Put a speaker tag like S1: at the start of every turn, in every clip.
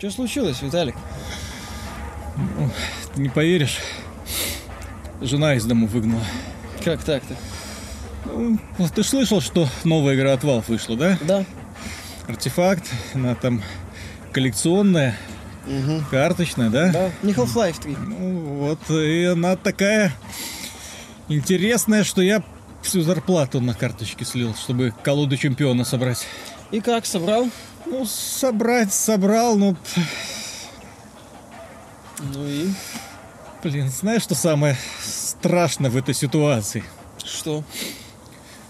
S1: Что случилось, Виталик?
S2: Ну, ты не поверишь, жена из дому выгнала.
S1: Как так-то?
S2: Ну, ты слышал, что новая игра от Valve вышла, да?
S1: Да.
S2: Артефакт, она там коллекционная,
S1: Угу.
S2: карточная, да?
S1: Да. Не Half-Life 3.
S2: Ну, вот, и она такая интересная, что я всю зарплату на карточке слил, чтобы колоду чемпиона собрать.
S1: И как, собрал?
S2: Ну, собрать собрал, ну,
S1: Ну и?
S2: блин, знаешь, что самое страшное в этой ситуации?
S1: Что?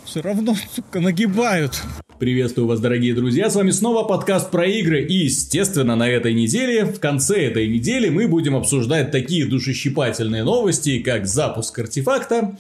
S2: Все равно, сука, нагибают.
S3: Приветствую вас, дорогие друзья, с вами снова подкаст про игры и, естественно, на этой неделе, в конце этой недели мы будем обсуждать такие душещипательные новости, как запуск артефакта,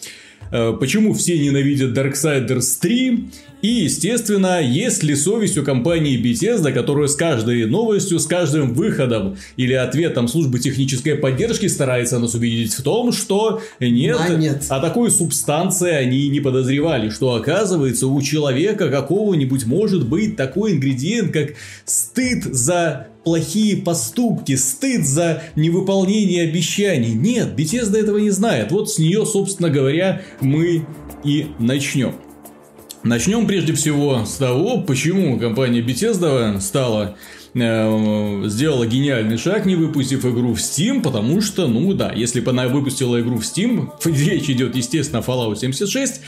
S3: почему все ненавидят Darksiders 3 и, естественно, есть ли совесть у компании Bethesda, которая с каждой новостью, с каждым выходом или ответом службы технической поддержки старается нас убедить в том, что нет,
S1: А нет.
S3: о такой субстанции они не подозревали, что оказывается у человека какого-нибудь может быть такой ингредиент, как стыд за плохие поступки, стыд за невыполнение обещаний. Нет, Bethesda этого не знает. Вот с нее, собственно говоря, мы и начнем. Начнем прежде всего с того, почему компания Bethesda стала э, сделала гениальный шаг, не выпустив игру в Steam, потому что, ну да, если бы она выпустила игру в Steam, речь идет, естественно, о Fallout 76,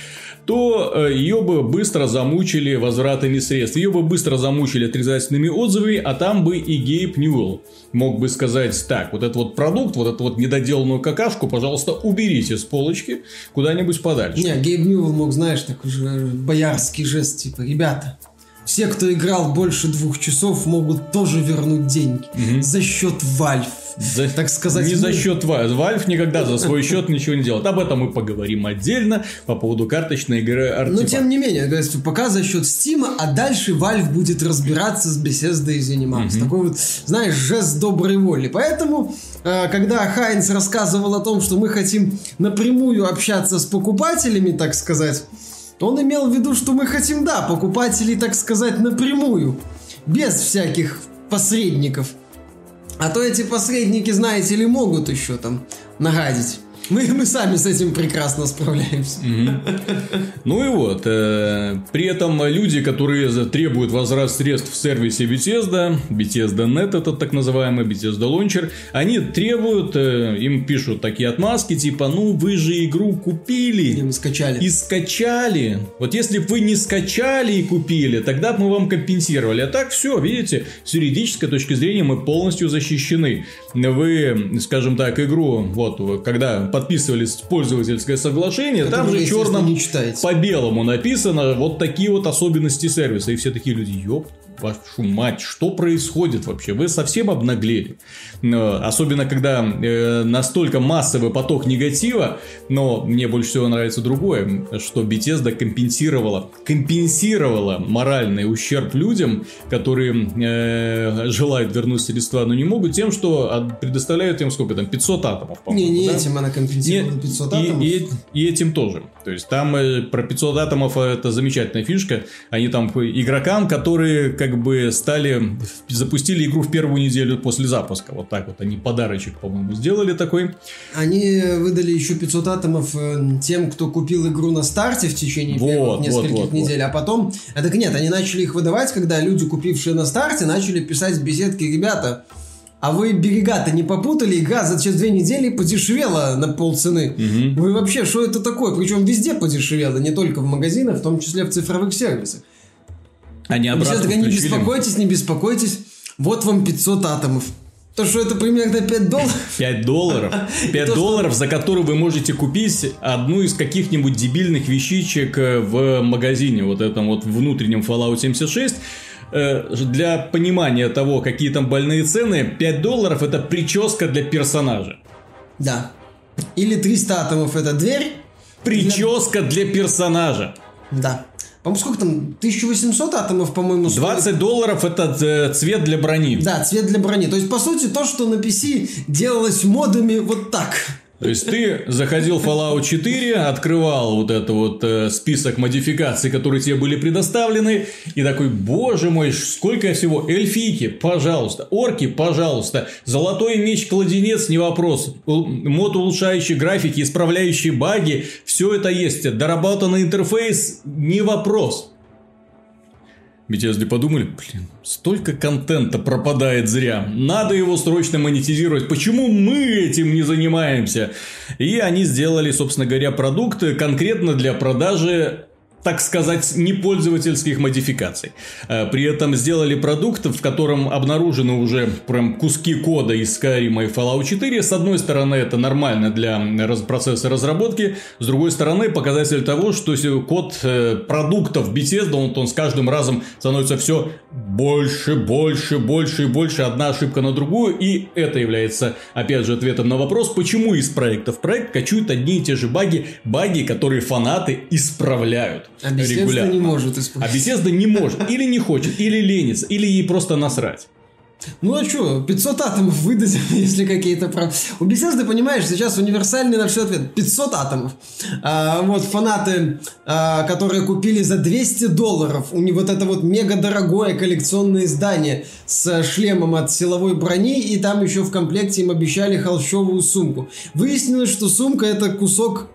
S3: то э, ее бы быстро замучили возвратами средств, ее бы быстро замучили отрицательными отзывами, а там бы и Гейб Ньюэлл мог бы сказать, так, вот этот вот продукт, вот эту вот недоделанную какашку, пожалуйста, уберите с полочки куда-нибудь подальше.
S4: Не, Гейб Ньюэлл мог, знаешь, такой же боярский жест, типа, ребята, все, кто играл больше двух часов, могут тоже вернуть деньги за счет Valve.
S3: За-
S4: так сказать,
S3: Не за
S4: мы-
S3: счет Valve. Valve никогда за свой счет ничего не делает. Об этом мы поговорим отдельно по поводу карточной игры
S4: Но
S3: Артефакт.
S4: тем не менее, то есть пока за счет Steam, а дальше Valve будет разбираться с Bethesda и заниматься. Такой вот, знаешь, жест доброй воли. Поэтому, э, когда Хайнц рассказывал о том, что мы хотим напрямую общаться с покупателями, так сказать, он имел в виду, что мы хотим, да, покупателей, так сказать, напрямую, без всяких посредников. А то эти посредники, знаете ли, могут еще там нагадить. Мы, мы сами с этим прекрасно справляемся.
S3: Ну и вот, э, при этом люди, которые требуют возврат средств в сервисе Bethesda, Bethesda.net это так называемый, Bethesda Launcher, они требуют, э, им пишут такие отмазки, типа, ну вы же игру купили,
S4: мы скачали.
S3: и скачали. Вот если бы вы не скачали и купили, тогда бы мы вам компенсировали. А так все, видите, с юридической точки зрения мы полностью защищены. Вы, скажем так, игру, вот, когда подписывались пользовательское соглашение, там
S4: Которое,
S3: же
S4: естественно,
S3: черным по белому написано вот такие вот особенности сервиса. И все такие люди, ёп, вашу мать, что происходит вообще? Вы совсем обнаглели. Но Особенно, когда э, настолько массовый поток негатива, но мне больше всего нравится другое, что Bethesda компенсировала, компенсировала моральный ущерб людям, которые э, желают вернуть средства, но не могут, тем, что предоставляют им сколько там, 500 атомов,
S4: Не, не
S3: да?
S4: этим она компенсировала
S3: Нет,
S4: 500
S3: и,
S4: атомов.
S3: и- и этим тоже. То есть там э, про 500 атомов э, это замечательная фишка. Они там э, игрокам, которые как бы стали запустили игру в первую неделю после запуска. Вот так вот они подарочек, по-моему, сделали такой.
S4: Они выдали еще 500 атомов э, тем, кто купил игру на старте в течение
S3: Вот,
S4: первых
S3: вот,
S4: нескольких
S3: вот,
S4: недель, а потом... А так нет, они начали их выдавать, когда люди, купившие на старте, начали писать в беседке, ребята, а вы берега-то не попутали, игра за через две недели подешевела на полцены. Вы вообще, что это такое? Причем везде подешевела, не только в магазинах, в том числе в цифровых сервисах.
S3: Они
S4: Сейчас
S3: обратно
S4: такая, не беспокойтесь, не беспокойтесь, вот вам 500 атомов. То, что это примерно 5 долларов.
S3: 5 долларов. 5
S4: то, что-
S3: долларов, за которые вы можете купить одну из каких-нибудь дебильных вещичек э, в магазине, вот этом вот внутреннем Fallout 76. Э, Для понимания того, какие там больные цены, 5 долларов это прическа для персонажа.
S4: Да. Или 300 атомов это дверь.
S3: Прическа для персонажа.
S4: Да. По-моему, сколько там? 1800 атомов, по-моему, стоит.
S3: 20 долларов это э, цвет для брони.
S4: Да, цвет для брони. То есть, по сути, то, что на PC делалось модами вот так.
S3: То есть ты заходил в Fallout 4, открывал вот это вот э, список модификаций, которые тебе были предоставлены, и такой, боже мой, сколько всего, эльфийки, пожалуйста, орки, пожалуйста, золотой меч-кладенец, не вопрос, мод улучшающий графики, исправляющий баги, все это есть, доработанный интерфейс, не вопрос. Bethesda подумали, блин, столько контента пропадает зря, надо его срочно монетизировать, почему мы этим не занимаемся? И они сделали, собственно говоря, продукты конкретно для продажи так сказать, непользовательских модификаций. Э, При этом сделали продукт, в котором обнаружены уже прям куски кода из Skyrim и Fallout 4. С одной стороны, это нормально для процесса разработки, с другой стороны, показатель того, что код э, продуктов Bethesda, он, он с каждым разом становится все больше, больше, больше и больше, одна ошибка на другую, и это является, опять же, ответом на вопрос, почему из проекта в проект качуют одни и те же баги, баги, которые фанаты исправляют
S4: А
S3: регулярно.
S4: не может
S3: А
S4: исправить.
S3: Bethesda не может, или не хочет, или ленится, или ей просто насрать.
S4: Ну а что, 500 атомов выдадим, если какие-то прав... У Bethesda, понимаешь, сейчас универсальный на все ответ. 500 атомов. А, вот фанаты, а, которые купили за 200 долларов, у них вот это вот мега дорогое коллекционное издание с шлемом от силовой брони, и там еще в комплекте им обещали холщовую сумку. Выяснилось, что сумка это кусок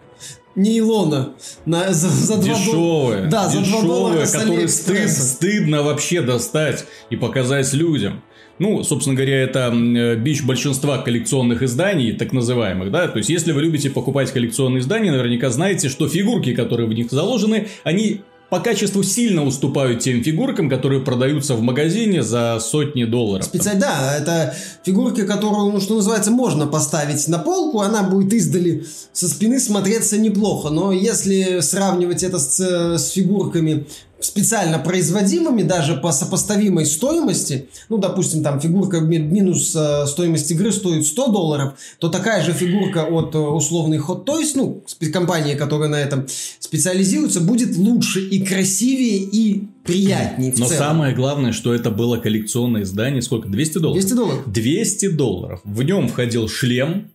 S4: нейлона на, за, за 2
S3: Дешевые,
S4: Да, за 2
S3: дешевые,
S4: доллара с
S3: которые стыд- стыдно вообще достать и показать людям. Ну, собственно говоря, это э, бич большинства коллекционных изданий, так называемых, да, то есть, если вы любите покупать коллекционные издания, наверняка знаете, что фигурки, которые в них заложены, они по качеству сильно уступают тем фигуркам, которые продаются в магазине за сотни долларов.
S4: Специально, да, это фигурки, которую, ну, что называется, можно поставить на полку, она будет издали со спины смотреться неплохо, но если сравнивать это с, э, с фигурками специально производимыми, даже по сопоставимой стоимости, ну, допустим, там фигурка ми- минус э, стоимость игры стоит 100 долларов, то такая же фигурка от э, условной Hot Toys, ну, компании, которая на этом специализируется, будет лучше и красивее, и приятнее
S3: Но
S4: целом.
S3: самое главное, что это было коллекционное издание, сколько? 200 долларов?
S4: 200 долларов.
S3: 200 долларов. В нем входил шлем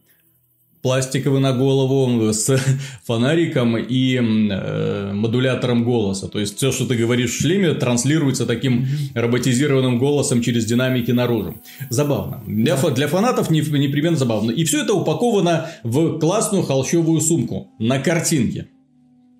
S3: пластиковый на голову с фонариком и э, модулятором голоса. То есть все, что ты говоришь в шлеме, транслируется таким роботизированным голосом через динамики наружу. Забавно. Для, фа- для фанатов не- непременно забавно. И все это упаковано в классную холщовую сумку на картинке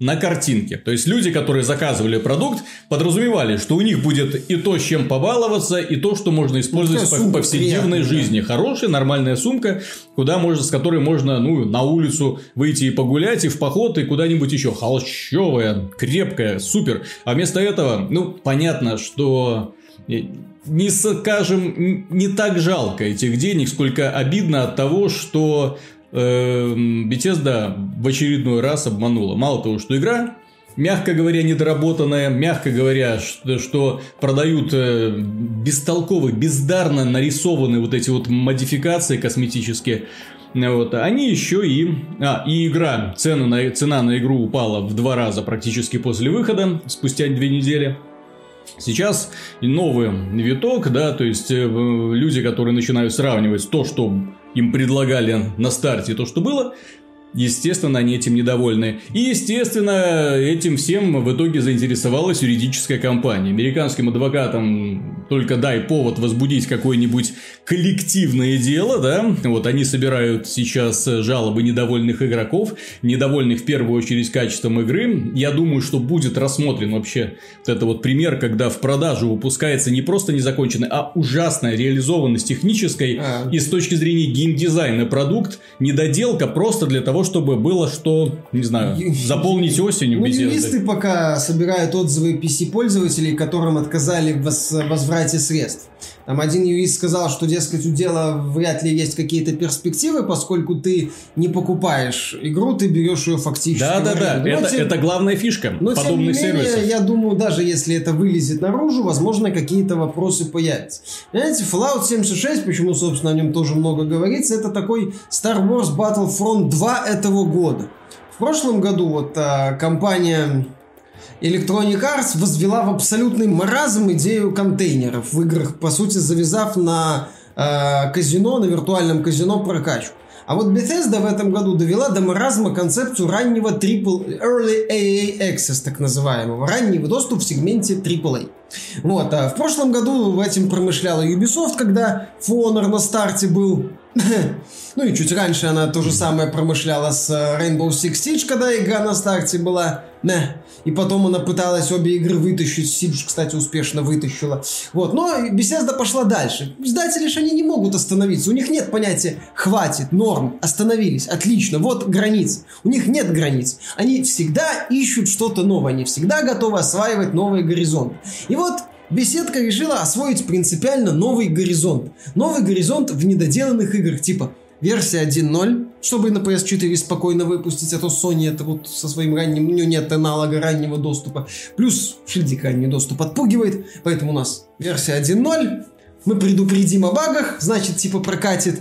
S3: на картинке. То есть люди, которые заказывали продукт, подразумевали, что у них будет и то, с чем побаловаться, и то, что можно использовать в повседневной
S4: приятная,
S3: жизни. Хорошая, нормальная сумка, куда можно, с которой можно ну, на улицу выйти и погулять, и в поход, и куда-нибудь еще. Холщовая, крепкая, супер. А вместо этого, ну, понятно, что э, не скажем, не так жалко этих денег, сколько обидно от того, что Bethesda в очередной раз обманула. Мало того, что игра мягко говоря, недоработанная, мягко говоря, что, что продают э, бестолковые, бездарно нарисованные вот эти вот модификации косметические, вот, они еще и... А, и игра, цена на, цена на игру упала в два раза практически после выхода, спустя две недели. Сейчас новый виток, да, то есть э, люди, которые начинают сравнивать то, что им предлагали на старте, то, что было, естественно, они этим недовольны. И, естественно, этим всем в итоге заинтересовалась юридическая компания. Американским адвокатам только дай повод возбудить какое-нибудь коллективное дело, да, вот они собирают сейчас жалобы недовольных игроков, недовольных в первую очередь качеством игры. Я думаю, что будет рассмотрен вообще вот это вот пример, когда в продажу выпускается не просто незаконченный, а ужасная реализованность технической
S4: А.
S3: и с точки зрения геймдизайна продукт, недоделка просто для того, чтобы было что, не знаю, заполнить осенью
S4: Ну, юристы пока собирают отзывы PC-пользователей, которым отказали в возврате средств. Там один юрист сказал, что, дескать, у дела вряд ли есть какие-то перспективы, поскольку ты не покупаешь игру, ты берешь ее фактически.
S3: Да, да, да, это,
S4: тем-
S3: это главная фишка
S4: Но, тем не
S3: подобных
S4: менее,
S3: сервисов.
S4: я думаю, даже если это вылезет наружу, возможно, какие-то вопросы появятся. Понимаете, Fallout 76, почему, собственно, о нем тоже много говорится, это такой Star Wars Battlefront 2 этого года. В прошлом году вот а, компания Electronic Arts возвела в абсолютный маразм идею контейнеров в играх, по сути, завязав на э, казино, на виртуальном казино прокачку. А вот Bethesda в этом году довела до маразма концепцию раннего triple, Early AA Access, так называемого, ранний доступ в сегменте AAA. Вот, а в прошлом году этим промышляла Ubisoft, когда For на старте был. Ну и чуть раньше она то же самое промышляла с э, Rainbow Six Siege, когда игра на старте была. Не. И потом она пыталась обе игры вытащить. Siege, кстати, успешно вытащила. Вот. Но Bethesda пошла дальше. Издатели же они не могут остановиться. У них нет понятия «хватит», «норм», «остановились», «отлично», «вот границ». У них нет границ. Они всегда ищут что-то новое. Они всегда готовы осваивать новые горизонты. И вот Беседка решила освоить принципиально новый горизонт. Новый горизонт в недоделанных играх, типа версия 1.0, чтобы на PS4 спокойно выпустить, а то Sony это вот со своим ранним, у нее нет аналога раннего доступа. Плюс шильдик ранний доступ отпугивает, поэтому у нас версия 1.0, мы предупредим о багах, значит типа прокатит,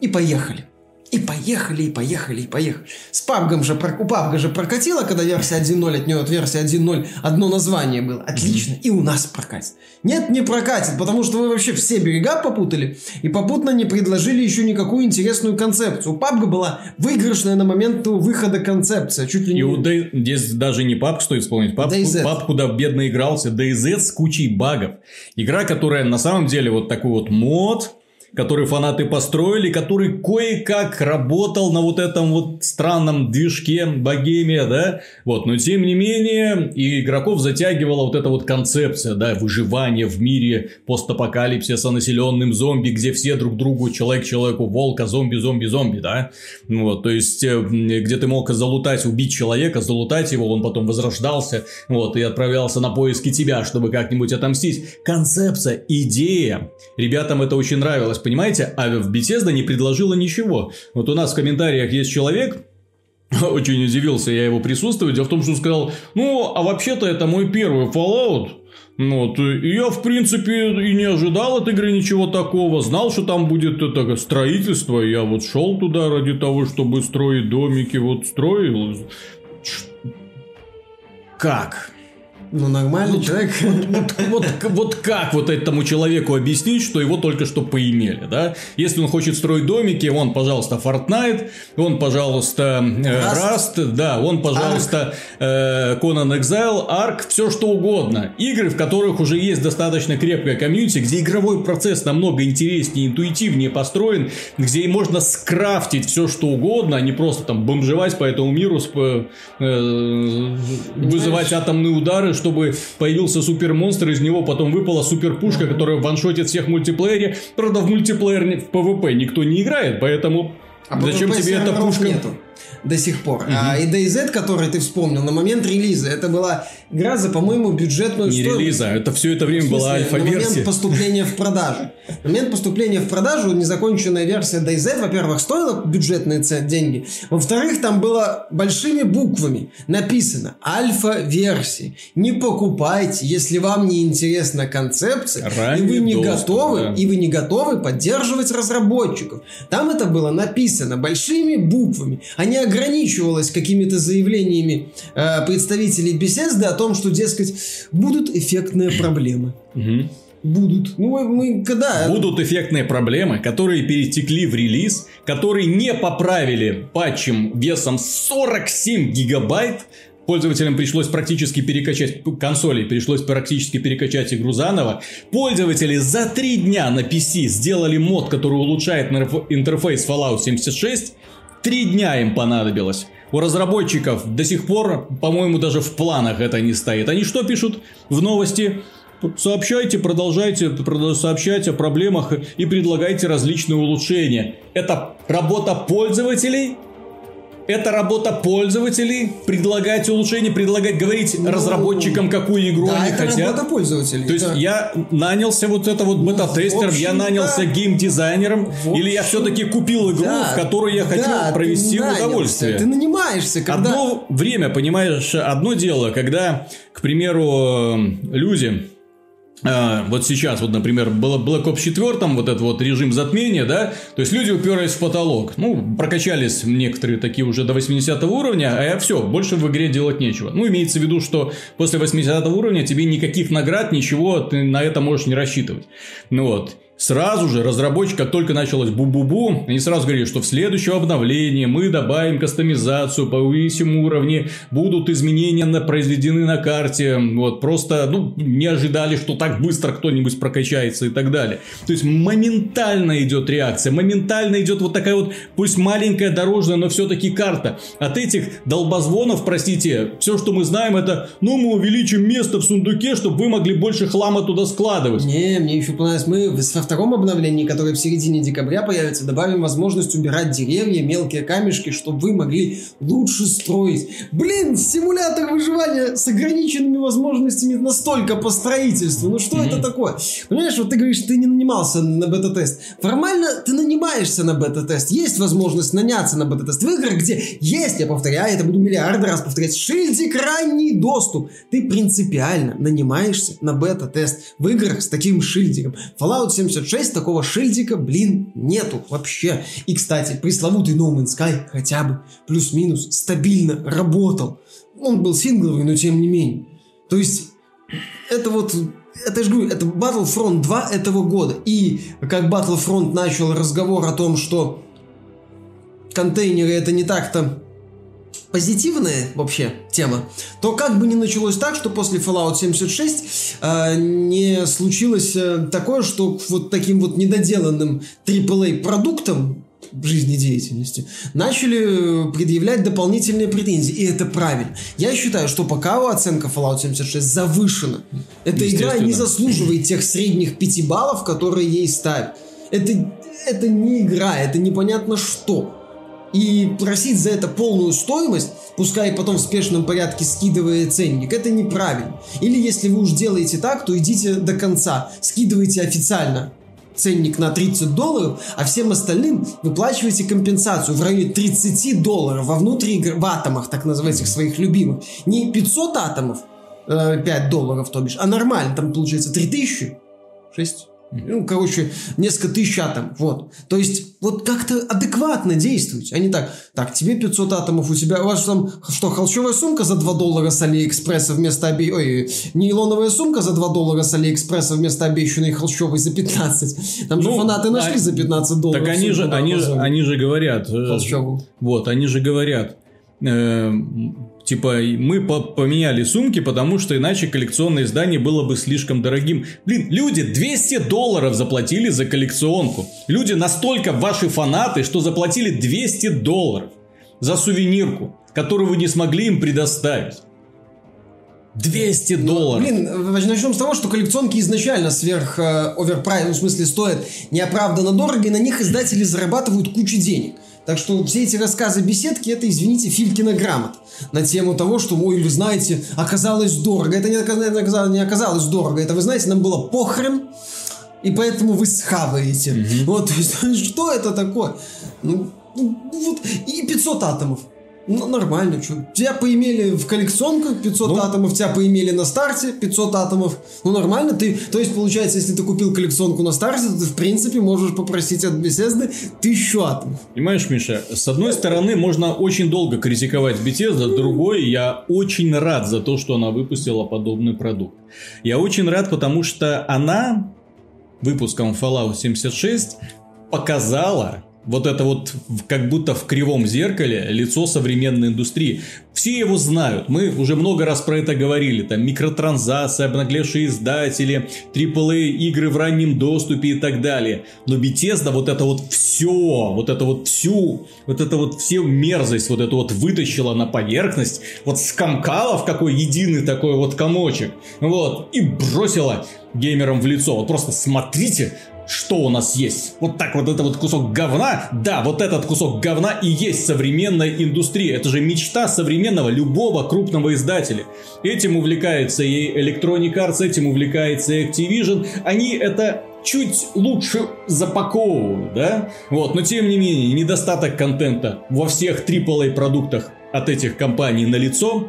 S4: и поехали. И поехали, и поехали, и поехали. С PUBG же, у PUBG же прокатило, когда версия 1.0 от нее от версии 1.0 одно название было. Отлично. И у нас прокатит. Нет, не прокатит, потому что вы вообще все берега попутали и попутно не предложили еще никакую интересную концепцию. У PUBG была выигрышная на момент выхода концепция. Чуть ли не...
S3: И у Day... здесь даже не стоит вспомнить. PUBG,
S4: DayZ.
S3: PUBG куда бедно игрался. DayZ с кучей багов. Игра, которая на самом деле вот такой вот мод, который фанаты построили, который кое-как работал на вот этом вот странном движке Богемия, да, вот, но тем не менее, и игроков затягивала вот эта вот концепция, да, выживания в мире постапокалипсиса населенным зомби, где все друг другу, человек человеку, волка, зомби, зомби, зомби, да, вот, то есть, э, где ты мог залутать, убить человека, залутать его, он потом возрождался, вот, и отправлялся на поиски тебя, чтобы как-нибудь отомстить. Концепция, идея, ребятам это очень нравилось, понимаете? А в Bethesda не предложила ничего. Вот у нас в комментариях есть человек, очень удивился я его присутствию. Дело в том, что он сказал, ну, а вообще-то это мой первый Fallout. Ну Вот, и я, в принципе, и не ожидал от игры ничего такого. Знал, что там будет это строительство. Я вот шел туда ради того, чтобы строить домики. Вот строил. Ч- Как?
S4: Ну, нормальный
S3: Вот,
S4: человек.
S3: вот, вот, вот как вот этому человеку объяснить, что его только что поимели, да? Если он хочет строить домики, он, пожалуйста, Fortnite, он, пожалуйста, э,
S4: Rust.
S3: Rust, да, он, пожалуйста, э, Conan Exile, Ark, все что угодно. Игры, в которых уже есть достаточно крепкая комьюнити, где игровой процесс намного интереснее, интуитивнее построен, где можно скрафтить все что угодно, а не просто там бомжевать по этому миру, э, вызывать атомные удары, чтобы появился супермонстр, из него потом выпала суперпушка, которая ваншотит всех в мультиплеере. Правда, в мультиплеер в PvP никто не играет, поэтому
S4: А
S3: зачем тебе эта пушка?
S4: нету до сих пор. А, и DayZ, который ты вспомнил, на момент релиза, это была игра за, по-моему, бюджетную
S3: Не
S4: стоимость.
S3: релиза, это все это время была
S4: смысле, На
S3: альфа-версия.
S4: момент поступления в продажу. Момент поступления в продажу незаконченная версия DayZ, во-первых, стоила бюджетные деньги. Во-вторых, там было большими буквами написано альфа-версии. Не покупайте, если вам не интересна концепция, и
S3: Ранний
S4: вы не
S3: доступ,
S4: готовы,
S3: да.
S4: и вы не готовы поддерживать разработчиков. Там это было написано большими буквами, а не ограничивалось какими-то заявлениями э, представителей Bethesda о том, что, дескать, будут эффектные проблемы.
S3: Мгм.
S4: Будут. Ну, мы, мы когда?
S3: Будут эффектные проблемы, которые перетекли в релиз, которые не поправили патчем весом 47 гигабайт. Пользователям пришлось практически перекачать консоли, пришлось практически перекачать игру заново. Пользователи за три дня на PC сделали мод, который улучшает интерфейс Fallout 76. Три дня им понадобилось. У разработчиков до сих пор, по-моему, даже в планах это не стоит. Они что пишут в новости? Сообщайте, продолжайте сообщать о проблемах и предлагайте различные улучшения. Это работа пользователей? Это работа пользователей? Предлагать улучшения, предлагать, говорить
S4: Ну,
S3: разработчикам, какую игру
S4: да,
S3: они
S4: это
S3: хотят?
S4: работа пользователей.
S3: То есть я нанялся вот это вот бета-тестером,
S4: в
S3: я нанялся геймдизайнером, или я все-таки купил игру,
S4: Да,
S3: в которую я хотел
S4: да, ты
S3: провести
S4: нанялся,
S3: удовольствие.
S4: Ты нанимаешься, когда...
S3: Одно время, понимаешь, одно дело, когда, к примеру, люди, а, вот сейчас, вот, например, было Black Ops 4, вот этот вот режим затмения, да, то есть люди уперлись в потолок, ну, прокачались некоторые такие уже до 80 уровня, а все, больше в игре делать нечего. Ну, имеется в виду, что после 80 уровня тебе никаких наград, ничего, ты на это можешь не рассчитывать. Ну вот. Сразу же разработчик, как только началось бу-бу-бу, они сразу говорили, что в следующем обновлении мы добавим кастомизацию, повысим уровни, будут изменения на, произведены на карте. Вот просто, ну, не ожидали, что так быстро кто-нибудь прокачается и так далее. То есть моментально идет реакция, моментально идет вот такая вот, пусть маленькая дорожная, но все-таки карта. От этих долбозвонов, простите, все, что мы знаем, это, ну, мы увеличим место в сундуке, чтобы вы могли больше хлама туда складывать.
S4: Не, мне еще понравилось, мы во втором обновлении, которое в середине декабря появится, добавим возможность убирать деревья, мелкие камешки, чтобы вы могли лучше строить. Блин, симулятор выживания с ограниченными возможностями настолько по строительству. Ну что mm-hmm. это такое? Понимаешь, вот ты говоришь, ты не нанимался на бета-тест. Формально ты нанимаешься на бета-тест. Есть возможность наняться на бета-тест. В играх, где есть, я повторяю, это буду миллиарды раз повторять, шильдик ранний доступ. Ты принципиально нанимаешься на бета-тест в играх с таким шильдиком. Fallout 76 76 такого шильдика, блин, нету вообще. И, кстати, пресловутый No Man's Sky хотя бы плюс-минус стабильно работал. Он был сингловый, но тем не менее. То есть, это вот это же говорю, это Battlefront 2 этого года. И как Battlefront начал разговор о том, что контейнеры это не так-то позитивная вообще тема, то как бы ни началось так, что после Fallout 76 э, не случилось э, такое, что вот таким вот недоделанным AAA продуктом жизнедеятельности начали предъявлять дополнительные претензии, и это правильно. Я считаю, что пока оценка Fallout 76 завышена. Эта игра не заслуживает тех средних 5 баллов, которые ей ставят. Это, это не игра, это непонятно что и просить за это полную стоимость, пускай потом в спешном порядке скидывая ценник, это неправильно. Или если вы уж делаете так, то идите до конца, скидывайте официально ценник на 30 долларов, а всем остальным выплачиваете компенсацию в районе 30 долларов во внутри в атомах, так называемых своих любимых. Не 500 атомов, 5 э, долларов, то бишь, а нормально, там получается 3000, 6 ну, короче, несколько тысяч атомов. Вот. То есть, вот как-то адекватно действуйте. А не так, так, тебе 500 атомов, у тебя, у вас там, что, холщовая сумка за 2 доллара с Алиэкспресса вместо обе... Ой, нейлоновая сумка за 2 доллара с Алиэкспресса вместо обещанной холщовой за 15. Там ну, же фанаты нашли а... за 15 долларов.
S3: Так они же, они, же, они же говорят. Э, холщовую. Вот, они же говорят. Э, Типа, мы поменяли сумки, потому что иначе коллекционное издание было бы слишком дорогим. Блин, люди 200 долларов заплатили за коллекционку. Люди настолько ваши фанаты, что заплатили 200 долларов за сувенирку, которую вы не смогли им предоставить. 200 ну, долларов.
S4: Блин, начнем с того, что коллекционки изначально сверх э, оверпрайс, ну, в смысле, стоят неоправданно дорого, и на них издатели зарабатывают кучу денег. Так что все эти рассказы беседки, это, извините, Филькина грамот на тему того, что, ой, вы знаете, оказалось дорого. Это не оказалось, не оказалось дорого. Это, вы знаете, нам было похрен, и поэтому вы схаваете. Mm-hmm. Вот, то есть, что это такое? Ну, ну, вот, и 500 атомов. Ну, нормально, что. Тебя поимели в коллекционках 500 ну, атомов, тебя поимели на старте 500 атомов. Ну, нормально. Ты, то есть, получается, если ты купил коллекционку на старте, то ты, в принципе, можешь попросить от Bethesda 1000 атомов.
S3: Понимаешь, Миша, с одной стороны, можно очень долго критиковать Bethesda, с другой, я очень рад за то, что она выпустила подобный продукт. Я очень рад, потому что она выпуском Fallout 76 показала, вот это вот как будто в кривом зеркале лицо современной индустрии. Все его знают. Мы уже много раз про это говорили. Там микротранзакции, обнаглевшие издатели, AAA игры в раннем доступе и так далее. Но Bethesda вот это вот все, вот это вот всю, вот это вот всю мерзость вот это вот вытащила на поверхность. Вот скомкала в какой единый такой вот комочек. Вот. И бросила геймерам в лицо. Вот просто смотрите, что у нас есть. Вот так вот это вот кусок говна, да, вот этот кусок говна и есть современная индустрия. Это же мечта современного любого крупного издателя. Этим увлекается и Electronic Arts, этим увлекается и Activision. Они это чуть лучше запаковывают, да? Вот, но тем не менее, недостаток контента во всех AAA продуктах от этих компаний на лицо.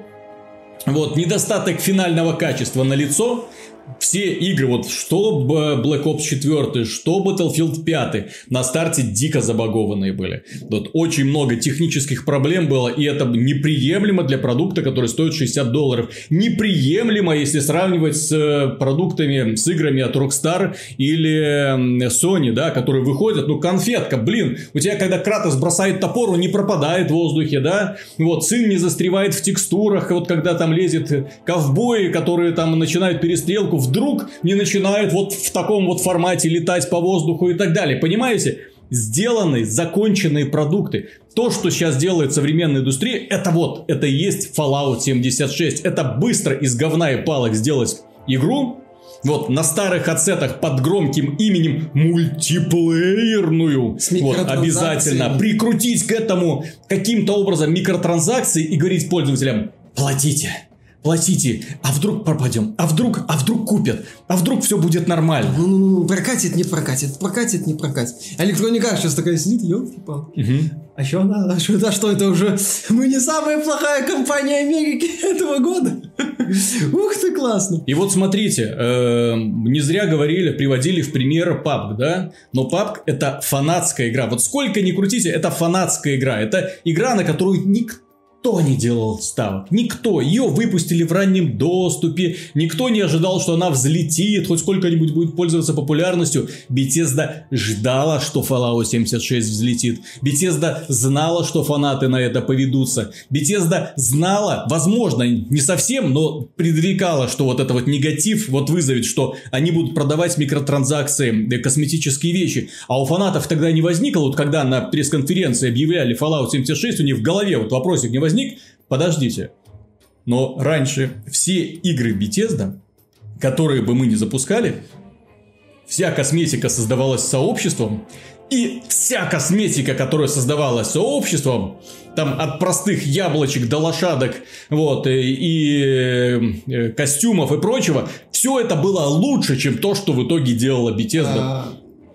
S3: Вот, недостаток финального качества на лицо. Все игры, вот что Black Ops 4, что Battlefield 5, на старте дико забагованные были. Вот очень много технических проблем было, и это неприемлемо для продукта, который стоит 60 долларов. Неприемлемо, если сравнивать с э, продуктами, с играми от Rockstar или Sony, да, которые выходят, ну, конфетка, блин, у тебя, когда Кратос бросает топор, он не пропадает в воздухе, да, вот, сын не застревает в текстурах, вот, когда там лезет ковбои, которые там начинают перестрелку, вдруг не начинают вот в таком вот формате летать по воздуху и так далее, понимаете? Сделаны, законченные продукты. То, что сейчас делает современная индустрия, это вот, это и есть Fallout 76. Это быстро из говна и палок сделать игру, вот, на старых ацетах под громким именем мультиплеерную.
S4: С
S3: Вот, обязательно прикрутить к этому каким-то образом микротранзакции и говорить пользователям, платите, платите, а вдруг пропадем, а вдруг, а вдруг купят, а вдруг все будет нормально.
S4: Ну-ну-ну, прокатит, не прокатит, прокатит, не прокатит. А Arts сейчас такая сидит, елки-палки. А что она? А что, да что это уже? Мы не самая плохая компания Америки этого года. Ух ты, классно.
S3: И вот смотрите, э, не зря говорили, приводили в пример PUBG, да? Но PUBG это фанатская игра. Вот сколько ни крутите, это фанатская игра. Это игра, на которую никто не делал ставок. Никто. Ее выпустили в раннем доступе. Никто не ожидал, что она взлетит, хоть сколько-нибудь будет пользоваться популярностью. Bethesda ждала, что Fallout 76 взлетит. Bethesda знала, что фанаты на это поведутся. Bethesda знала, возможно, не совсем, но предрекала, что вот это вот негатив вот вызовет, что они будут продавать микротранзакции, э, косметические вещи. А у фанатов тогда не возникло, вот когда на пресс-конференции объявляли Fallout 76, у них в голове вот вопросик не возник, подождите, но раньше все игры Bethesda, которые бы мы не запускали, вся косметика создавалась сообществом, и вся косметика, которая создавалась сообществом, там от простых яблочек до лошадок, вот, и, и, э, костюмов и прочего, все это было лучше, чем то, что в итоге делала Bethesda.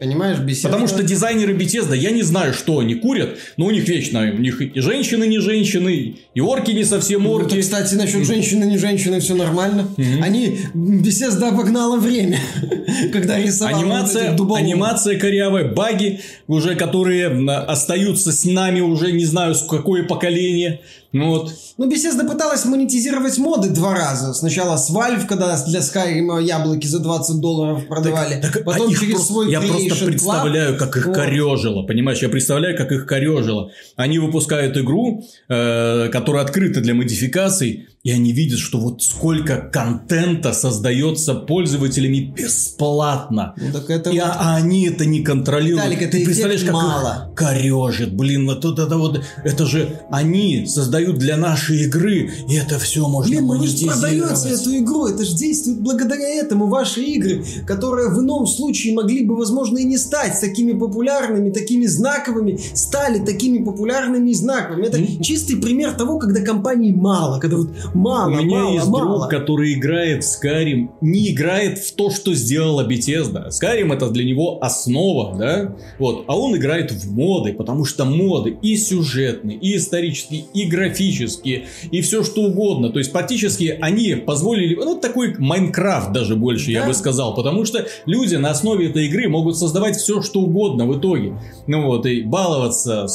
S4: А, Понимаешь, беседа...
S3: Потому что дизайнеры Bethesda, я не знаю, что они курят, но у них вечно, у них и женщины не женщины, и орки не совсем
S4: Вот,
S3: орки.
S4: кстати, насчет женщины, не женщины, все нормально. Они беседа обогнала время, когда рисовали вот
S3: Анимация,
S4: дуболомов.
S3: анимация корявая, баги, уже которые остаются с нами уже не знаю с какое поколение. Ну вот.
S4: Ну, Bethesda пыталась монетизировать моды два раза. Сначала с Valve, когда для Skyrim яблоки за 20 долларов продавали.
S3: Так, а
S4: Потом
S3: их
S4: через
S3: просто-
S4: свой
S3: я просто
S4: Club.
S3: представляю, как их
S4: Вот.
S3: корежило, понимаешь? Я представляю, как их корежило. Они выпускают игру, э, которая открыта для модификаций, и они видят, что вот сколько контента создается пользователями бесплатно.
S4: Ну, так это
S3: И,
S4: вот-
S3: а, а они это не контролируют.
S4: Виталик, это
S3: Ты представляешь, как
S4: мало.
S3: корежит, блин, вот это, это вот, это же они создают для нашей игры, и это все можно
S4: Блин, ну вы же
S3: монетизировать.
S4: продаете эту игру, это же действует благодаря этому. Ваши игры, которые в ином случае могли бы, возможно, и не стать такими популярными, такими знаковыми, стали такими популярными и знаковыми. Это чистый пример того, когда компаний мало, когда вот мало,
S3: У меня
S4: мало,
S3: есть
S4: мало.
S3: друг, который играет в Skyrim, не играет в то, что сделала Bethesda. Skyrim это для него основа, да? Вот. А он играет в моды, потому что моды и сюжетные, и исторические, и графические, и все что угодно. То есть практически они позволили, ну такой Майнкрафт даже больше, я
S4: Да.
S3: бы сказал, потому что люди на основе этой игры могут создавать все что угодно в итоге. Ну вот, и баловаться,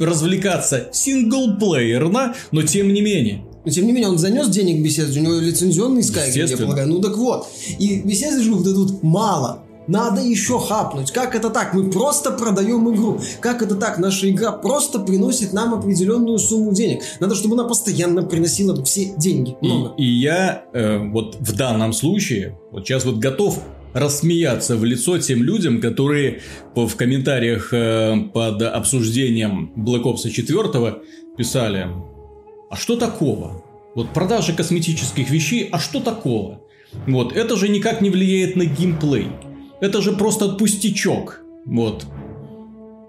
S3: развлекаться синглплеерно, но тем не менее.
S4: Но тем не менее, он занес денег Bethesda, у него лицензионный Skyrim, я полагаю. Ну так вот. И Bethesda же тут мало. Надо еще хапнуть. Как это так? Мы просто продаем игру. Как это так? Наша игра просто приносит нам определенную сумму денег. Надо, чтобы она постоянно приносила все деньги.
S3: И,
S4: Много.
S3: и я э, вот в данном случае, вот сейчас вот готов рассмеяться в лицо тем людям, которые в комментариях э, под обсуждением Black Ops 4 писали, а что такого? Вот продажа косметических вещей, а что такого? Вот, это же никак не влияет на геймплей. Это же просто пустячок. Вот.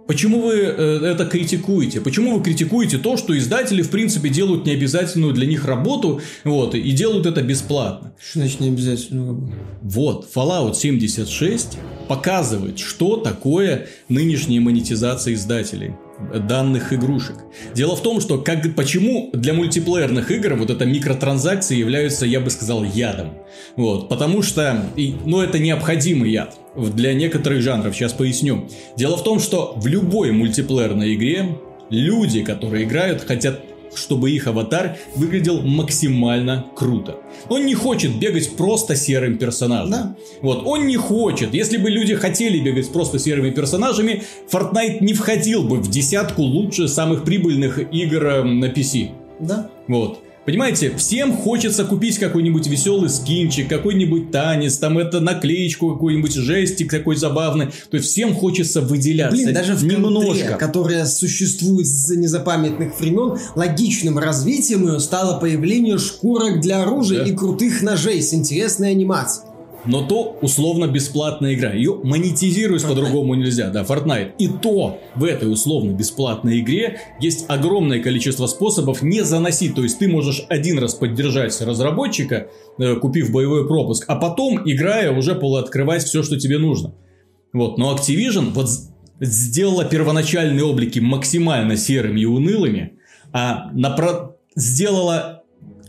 S3: Почему вы э, это критикуете? Почему вы критикуете то, что издатели, в принципе, делают необязательную для них работу, вот, и делают это бесплатно?
S4: Что значит не обязательно?
S3: Вот, Fallout 76 показывает, что такое нынешняя монетизация издателей. Данных игрушек. Дело в том, что как, почему для мультиплеерных игр вот это микротранзакции являются, я бы сказал, ядом. Вот, потому что, и, ну, это необходимый яд для некоторых жанров, сейчас поясню. Дело в том, что в любой мультиплеерной игре люди, которые играют, хотят чтобы их аватар выглядел максимально круто. Он не хочет бегать просто серым персонажем.
S4: Да.
S3: Вот, он не хочет. Если бы люди хотели бегать просто серыми персонажами, Fortnite не входил бы в десятку лучших самых прибыльных игр э, на PC.
S4: Да.
S3: Вот. Понимаете, всем хочется купить какой-нибудь веселый скинчик, какой-нибудь танец, там это наклеечку, какой-нибудь жестик такой забавный. То есть всем хочется выделяться.
S4: Блин, даже в
S3: немножко.
S4: контре, которая существует с незапамятных времен, логичным развитием ее стало появление шкурок для оружия
S3: Да.
S4: и крутых ножей с интересной анимацией.
S3: Но то условно бесплатная игра. Ее монетизировать по-другому нельзя, да, Fortnite. И то в этой условно бесплатной игре есть огромное количество способов не заносить. То есть ты можешь один раз поддержать разработчика, э, купив боевой пропуск, а потом, играя, уже полуоткрывать все, что тебе нужно. Вот, но Activision вот сделала первоначальные облики максимально серыми и унылыми, а напро- сделала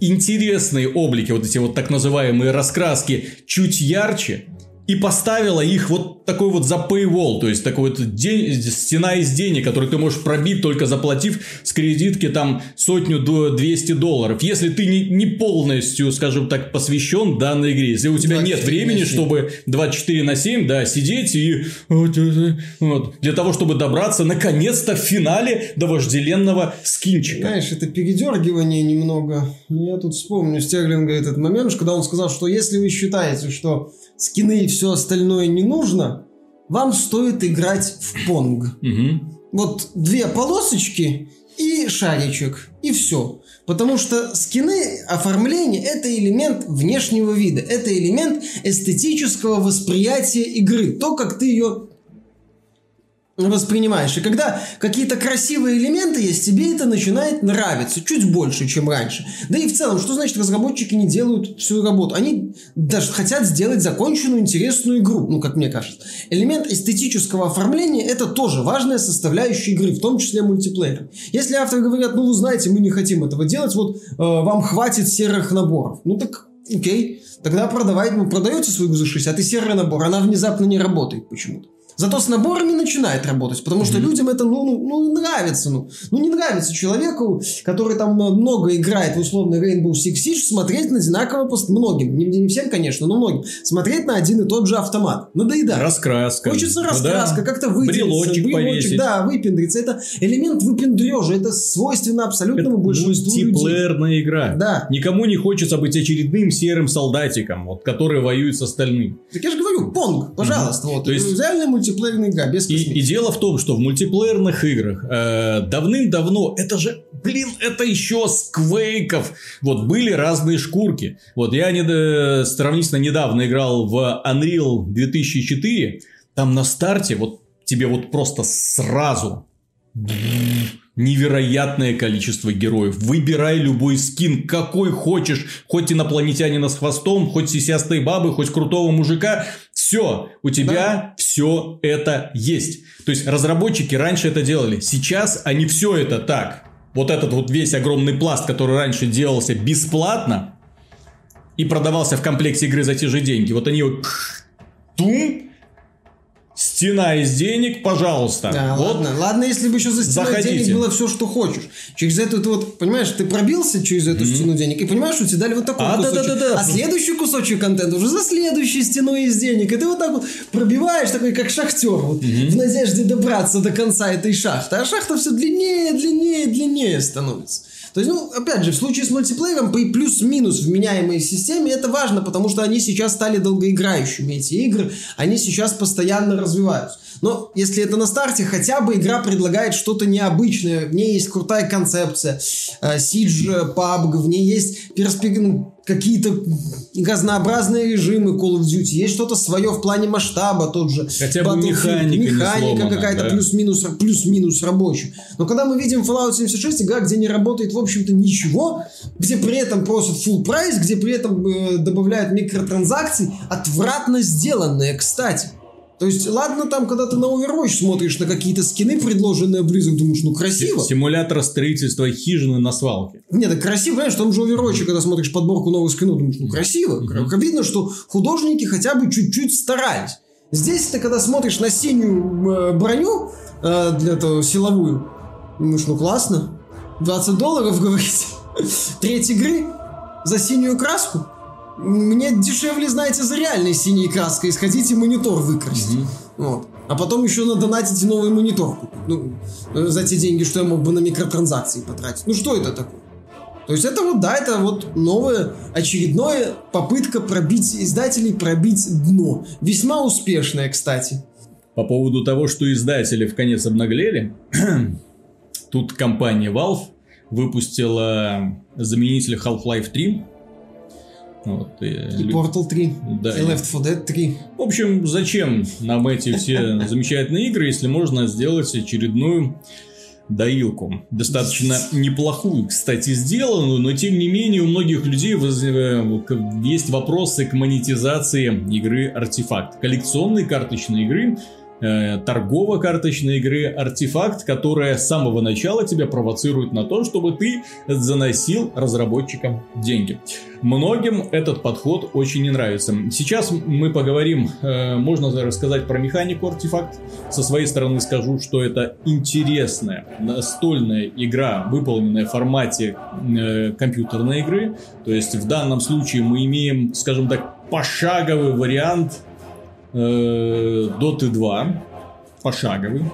S3: интересные облики, вот эти вот так называемые раскраски, чуть ярче, и поставила их вот такой вот за paywall, то есть такой вот день, стена из денег, которую ты можешь пробить только заплатив с кредитки там сотню до 200 долларов. Если ты не, не полностью, скажем так, посвящен данной игре, если у тебя нет
S4: 24 на
S3: времени,
S4: 7.
S3: чтобы 24 на 7, да, сидеть и вот, вот, для того, чтобы добраться наконец-то в финале до вожделенного скинчика.
S4: Знаешь, это передергивание немного. Я тут вспомню Стерлинга этот момент, когда он сказал, что если вы считаете, что скины и все остальное не нужно, вам стоит играть в понг.
S3: Мгм.
S4: Вот две полосочки и шаричек, и все. Потому что скины, оформление – это элемент внешнего вида, это элемент эстетического восприятия игры, то, как ты ее воспринимаешь. И когда какие-то красивые элементы есть, тебе это начинает нравиться чуть больше, чем раньше. Да и в целом, что значит разработчики не делают всю работу? Они даже хотят сделать законченную, интересную игру, ну, как мне кажется. Элемент эстетического оформления – это тоже важная составляющая игры, в том числе мультиплеера. Если авторы говорят, ну, вы знаете, мы не хотим этого делать, вот э, вам хватит серых наборов. Ну, так окей, тогда продавайте, ну, продаете свою игру за 60, а ты серый набор, она внезапно не работает почему-то. Зато с наборами начинает работать, потому что людям это ну, ну, ну, нравится. Ну. ну не нравится человеку, который там э, много играет в условный Rainbow Six Siege, смотреть на одинаково пост- многим, не, не всем, конечно, но многим, смотреть на один и тот же автомат. Надоедает.
S3: Раскраска.
S4: Хочется
S3: Ну
S4: раскраска,
S3: да.
S4: как-то выделиться.
S3: Брелочек повесить.
S4: да, выпендриться. Это элемент выпендрежа, это свойственно
S3: Это
S4: абсолютному большинству людей.
S3: мультиплеерная игра.
S4: Да.
S3: Никому не хочется быть очередным серым солдатиком, вот, который воюет с остальным.
S4: Так я же говорю, Понг, пожалуйста, вот.
S3: То есть-
S4: Реальная мультиплеерная игра, без
S3: И,
S4: косметики.
S3: и дело в том, что в мультиплеерных играх э, давным-давно, это же, блин, это еще с квейков, вот были разные шкурки. Вот я не, сравнительно недавно играл в Unreal 2004, там на старте вот тебе вот просто сразу невероятное количество героев. Выбирай любой скин, какой хочешь. Хоть инопланетянина с хвостом, хоть сисястой бабы, хоть крутого мужика. Все, у тебя все это есть. То есть разработчики раньше это делали. Сейчас они все это так. Вот этот вот весь огромный пласт, который раньше делался бесплатно и продавался в комплекте игры за те же деньги. Вот они вот тум, стена из денег, пожалуйста.
S4: Да,
S3: вот
S4: ладно. Ладно, если бы еще за стеной
S3: Заходите.
S4: денег было все, что хочешь. Через эту, ты вот, понимаешь, ты пробился через эту стену денег, и понимаешь, что тебе дали вот такой
S3: А,
S4: кусочек.
S3: да-да-да-да.
S4: А следующий кусочек контента уже за следующей стеной из денег. И ты вот так вот пробиваешь, такой как шахтер, вот, в надежде добраться до конца этой шахты. А шахта все длиннее, длиннее, длиннее становится. То есть, ну, опять же, в случае с мультиплеером при плюс-минус вменяемой системе это важно, потому что они сейчас стали долгоиграющими, эти игры, они сейчас постоянно развиваются. Но если это на старте, хотя бы игра предлагает что-то необычное, в ней есть крутая концепция, э, Siege, PUBG, в ней есть перспек- ну, какие-то разнообразные режимы Call of Duty, есть что-то свое в плане масштаба, тот же
S3: Хотя бы механика
S4: механика какая-то
S3: да.
S4: плюс-минус, плюс-минус рабочая. Но когда мы видим Fallout 76, игра, где не работает, в общем-то, ничего, где при этом просят full прайс, где при этом э, добавляют микротранзакции, отвратно сделанные, кстати. То есть, ладно, там, когда ты на Overwatch смотришь на какие-то скины, предложенные Blizzard, думаешь, ну красиво.
S3: Симулятор строительства хижины на свалке.
S4: Нет, так красиво, понимаешь, в том же Overwatch, когда смотришь подборку новых скинов, думаешь, ну красиво.
S3: Мгм.
S4: Видно, что художники хотя бы чуть-чуть старались. Здесь ты, когда смотришь на синюю э, броню, э, для этого силовую, думаешь, ну классно. 20 долларов, говорите. Треть игры за синюю краску. Мне дешевле, знаете, за реальной синей краской сходить и монитор выкрасить. Вот. А потом еще надонатить новый монитор купить. Ну, э, за те деньги, что я мог бы на микротранзакции потратить. Ну, что это такое? То есть это вот, да, это вот новая, очередная попытка пробить издателей, пробить дно. Весьма успешная, кстати.
S3: По поводу того, что издатели в конец обнаглели, тут компания Valve выпустила заменитель Half-Life 3. Вот, и
S4: И
S3: лю-
S4: Portal 3,
S3: Да,
S4: и
S3: и-
S4: Left 4 Dead 3.
S3: В общем, зачем нам эти все замечательные игры, если можно сделать очередную доилку. Достаточно неплохую, кстати, сделанную, но тем не менее у многих людей воз- э, есть вопросы к монетизации игры Артефакт. Коллекционной карточной игры, э, торгово-карточной игры Артефакт, которая с самого начала тебя провоцирует на то, чтобы ты заносил разработчикам деньги. Многим этот подход очень не нравится. Сейчас мы поговорим, э, можно рассказать про механику артефакт. Со своей стороны скажу, что это интересная настольная игра, выполненная в формате э, компьютерной игры. То есть в данном случае мы имеем, скажем так, пошаговый вариант э, Dota 2. Пошаговый.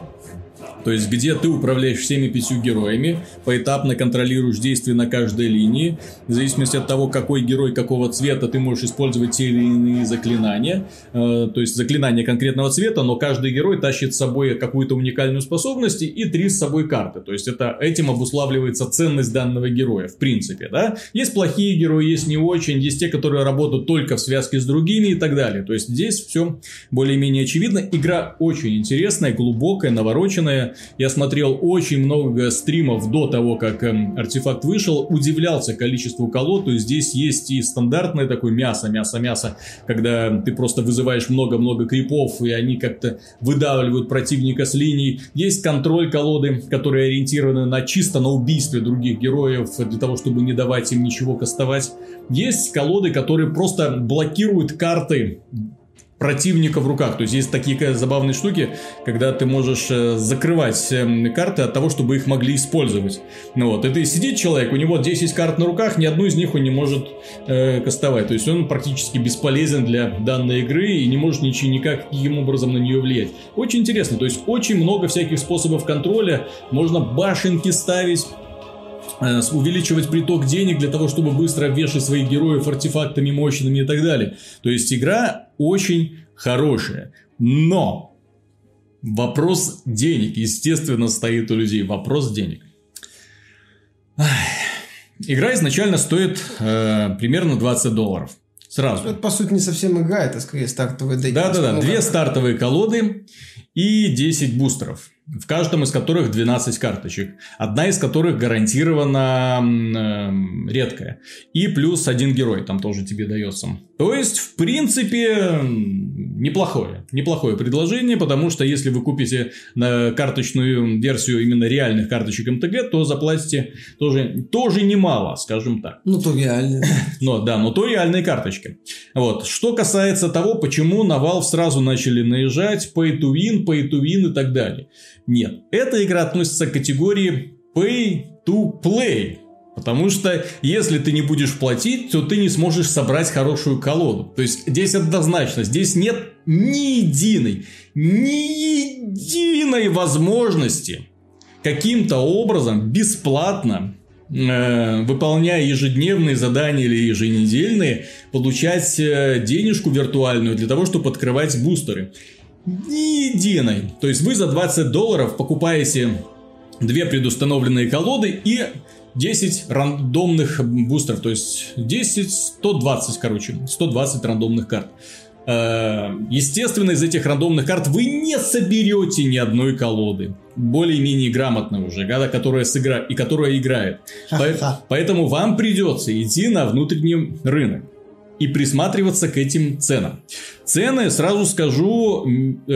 S3: То есть, где ты управляешь всеми пятью героями, поэтапно контролируешь действия на каждой линии. В зависимости от того, какой герой какого цвета, ты можешь использовать те или иные заклинания. Э, то есть, заклинания конкретного цвета, но каждый герой тащит с собой какую-то уникальную способность и три с собой карты. То есть, это, этим обуславливается ценность данного героя, в принципе. Да? Есть плохие герои, есть не очень, есть те, которые работают только в связке с другими и так далее. То есть, здесь все более-менее очевидно. Игра очень интересная, глубокая, навороченная. Я смотрел очень много стримов до того, как эм, артефакт вышел. Удивлялся количеству колод. То есть здесь есть и стандартное такое мясо, мясо, мясо, когда ты просто вызываешь много-много крипов, и они как-то выдавливают противника с линий. Есть контроль колоды, которые ориентированы на чисто на убийстве других героев, для того, чтобы не давать им ничего кастовать. Есть колоды, которые просто блокируют карты противника в руках. То есть есть такие забавные штуки, когда ты можешь э, закрывать эм, карты от того, чтобы их могли использовать. Ну вот, и сидит человек, у него 10 карт на руках, ни одну из них он не может э, кастовать. То есть он практически бесполезен для данной игры и не может ничего, никаким образом на нее влиять. Очень интересно, то есть очень много всяких способов контроля. Можно башенки ставить, увеличивать приток денег для того, чтобы быстро обвешать своих героев артефактами мощными и так далее. То есть игра очень хорошая. Но вопрос денег, естественно, стоит у людей. Вопрос денег. Игра изначально стоит э, примерно 20 долларов. Сразу.
S4: Это, по сути, не совсем игра, это скорее стартовая дейка.
S3: Да-да-да, две стартовые колоды и 10 бустеров, в каждом из которых 12 карточек, одна из которых гарантированно эм, редкая, и плюс один герой там тоже тебе дается. То есть, в принципе, неплохое, неплохое предложение, потому что если вы купите на карточную версию именно реальных карточек МТГ, то заплатите тоже, тоже немало, скажем так.
S4: Ну, то реально.
S3: Но, да, но то реальные карточки. Вот. Что касается того, почему на Valve сразу начали наезжать pay to win, pay to win и так далее. Нет, эта игра относится к категории pay to play. Потому что если ты не будешь платить, то ты не сможешь собрать хорошую колоду. То есть здесь однозначно, здесь нет ни единой, ни единой возможности каким-то образом бесплатно э, выполняя ежедневные задания или еженедельные, получать э, денежку виртуальную для того, чтобы открывать бустеры. Ни единой. То есть вы за 20 долларов покупаете две предустановленные колоды и 10 рандомных бустеров. То есть 10, 120, короче, 120 рандомных карт. Э, Естественно, из этих рандомных карт вы не соберете ни одной колоды. Более-менее грамотно уже, да, которая сыгра... и которая играет. По-. Поэтому вам придется идти на внутренний рынок. и присматриваться к этим ценам. Цены, сразу скажу, э,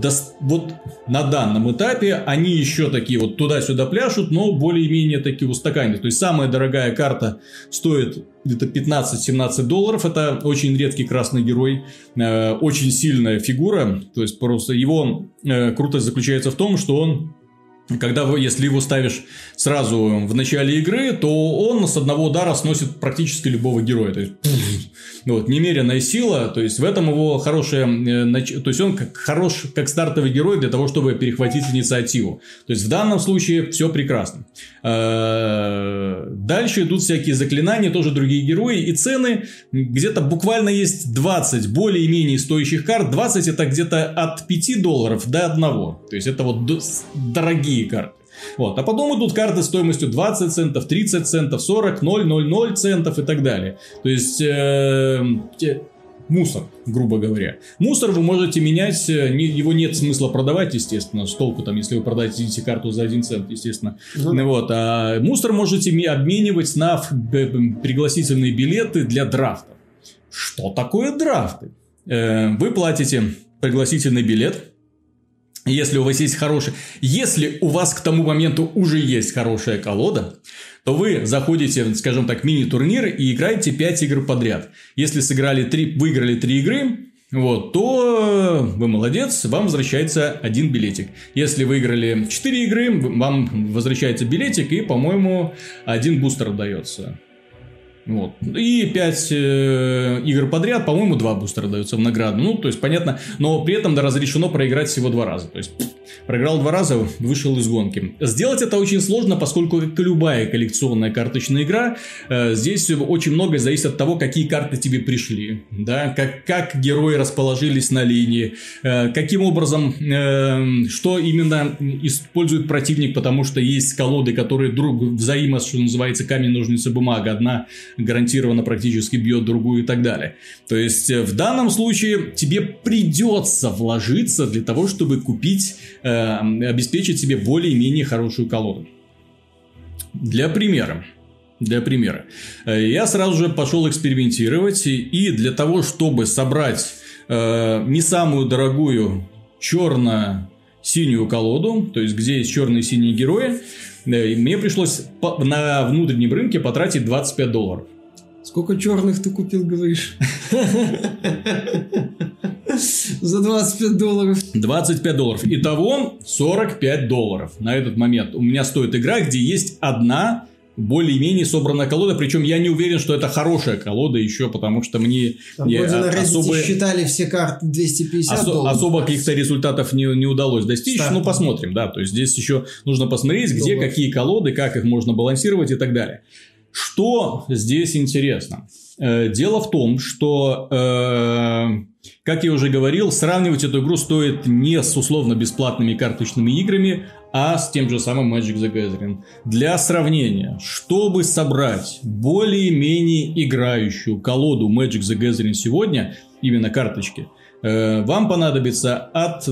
S3: дос- вот на данном этапе они еще такие вот туда-сюда пляшут, но более-менее такие устаканены. То есть самая дорогая карта стоит где-то 15-17 долларов. Это очень редкий красный герой, э, очень сильная фигура. То есть просто его э, крутость заключается в том, что он когда вы, если его ставишь сразу в начале игры, то он с одного удара сносит практически любого героя. То есть, вот, немеренная сила, то есть в этом его хорошая, э, то есть он как хорош, как стартовый герой для того, чтобы перехватить инициативу. То есть в данном случае все прекрасно. Э, Дальше идут всякие заклинания, тоже другие герои и цены. Где-то буквально есть 20 более-менее стоящих карт. 20 это где-то от 5 долларов до 1. То есть это вот дорогие карты. Вот. А потом идут карты стоимостью 20 центов, 30 центов, 40, 0, 0, 0 центов и так далее. То есть э, те- мусор, грубо говоря. Мусор вы можете менять, э, не- его нет смысла продавать, естественно, с толку там, если вы продаете карту за 1 цент, естественно.
S4: Ну да.
S3: Вот, а мусор можете обменивать на пригласительные билеты для драфта. Что такое драфты? Э, Вы платите пригласительный билет, если у вас есть хороший... Если у вас к тому моменту уже есть хорошая колода, то вы заходите, скажем так, мини-турнир и играете 5 игр подряд. Если сыграли 3, выиграли 3 игры, вот, то вы молодец, вам возвращается один билетик. Если выиграли 4 игры, вам возвращается билетик и, по-моему, один бустер дается. Вот. И 5 игр подряд, по-моему, 2 бустера даются в награду. Ну, то есть, понятно, но при этом да, разрешено проиграть всего два раза. То есть, проиграл два раза, вышел из гонки. Сделать это очень сложно, поскольку, как и любая коллекционная карточная игра, э, здесь очень многое зависит от того, какие карты тебе пришли. Да? Как, как герои расположились на линии, э, каким образом, э, что именно использует противник, потому что есть колоды, которые друг взаимо, что называется, камень, ножницы, бумага. Одна гарантированно практически бьет другую и так далее. То есть, э, в данном случае тебе придется вложиться для того, чтобы купить, э, обеспечить себе более-менее хорошую колоду. Для примера. Для примера. Э, Я сразу же пошел экспериментировать. и- для того, чтобы собрать э, не самую дорогую черно-синюю колоду, то есть где есть черные и синие герои, э, мне пришлось на внутреннем рынке потратить 25 долларов.
S4: Сколько черных ты купил, говоришь? За 25 долларов.
S3: 25 долларов. Итого 45 долларов на этот момент. У меня стоит игра, где есть одна более-менее собранная колода. Причем я не уверен, что это хорошая колода еще, потому что мне
S4: Там на
S3: а- особо-
S4: считали все карты 250
S3: осо-
S4: долларов.
S3: особо каких-то результатов не, не удалось достичь.
S4: Старт.
S3: Ну, посмотрим, да. То есть, здесь еще нужно посмотреть, где
S4: Доллар.
S3: какие колоды, как их можно балансировать и так далее. Что здесь интересно? Э, Дело в том, что, э, как я уже говорил, сравнивать эту игру стоит не с условно-бесплатными карточными играми, а с тем же самым Magic the Gathering. Для сравнения, чтобы собрать более-менее играющую колоду Magic the Gathering сегодня, именно карточки, э, вам понадобится от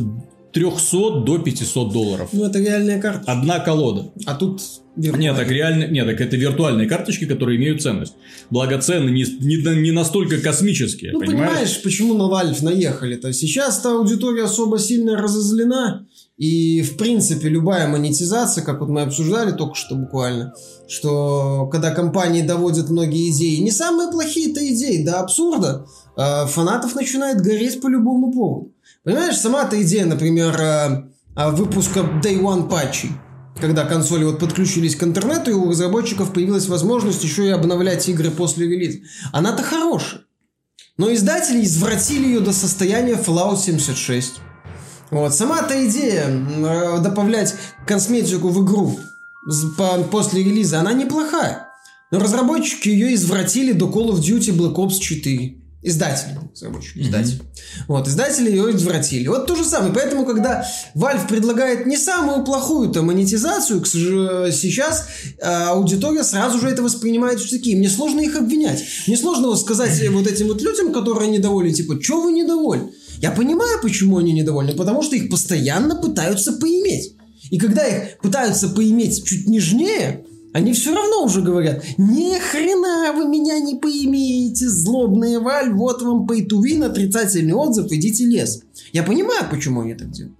S3: 300 до 500 долларов.
S4: Ну, это реальная карта.
S3: Одна колода.
S4: А тут...
S3: Нет, так реально, нет, так это виртуальные карточки, которые имеют ценность. Благо цены не, не, не настолько космические,
S4: Ну,
S3: понимаешь?
S4: понимаешь, почему на Valve наехали-то? Сейчас-то аудитория особо сильно разозлена, и, в принципе, любая монетизация, как вот мы обсуждали только что буквально, что когда компании доводят многие идеи, не самые плохие-то идеи, до абсурда, э, фанатов начинает гореть по любому поводу. Понимаешь, сама-то идея, например, э, э, выпуска Day One патчей, когда консоли вот подключились к интернету, и у разработчиков появилась возможность еще и обновлять игры после релиза. Она-то хорошая. Но издатели извратили ее до состояния Fallout 76. Вот. Сама-то идея м, э, добавлять косметику в игру по- после релиза, она неплохая. Но разработчики ее извратили до Call of Duty Black Ops 4. Издатели, разработчики, издатели. Вот, издатели ее извратили. Вот то же самое. Поэтому, когда Valve предлагает не самую плохую-то монетизацию, к сож- сейчас э, аудитория сразу же это воспринимает в штыки. Мне сложно их обвинять. Мне сложно вот сказать э, вот этим вот людям, которые недовольны, типа, что вы недовольны? Я понимаю, почему они недовольны, потому что их постоянно пытаются поиметь. И когда их пытаются поиметь чуть нежнее, Они все равно уже говорят, ни хрена вы меня не поимеете, злобные Валь, вот вам win, отрицательный отзыв, идите лес. Я понимаю, почему они так делают.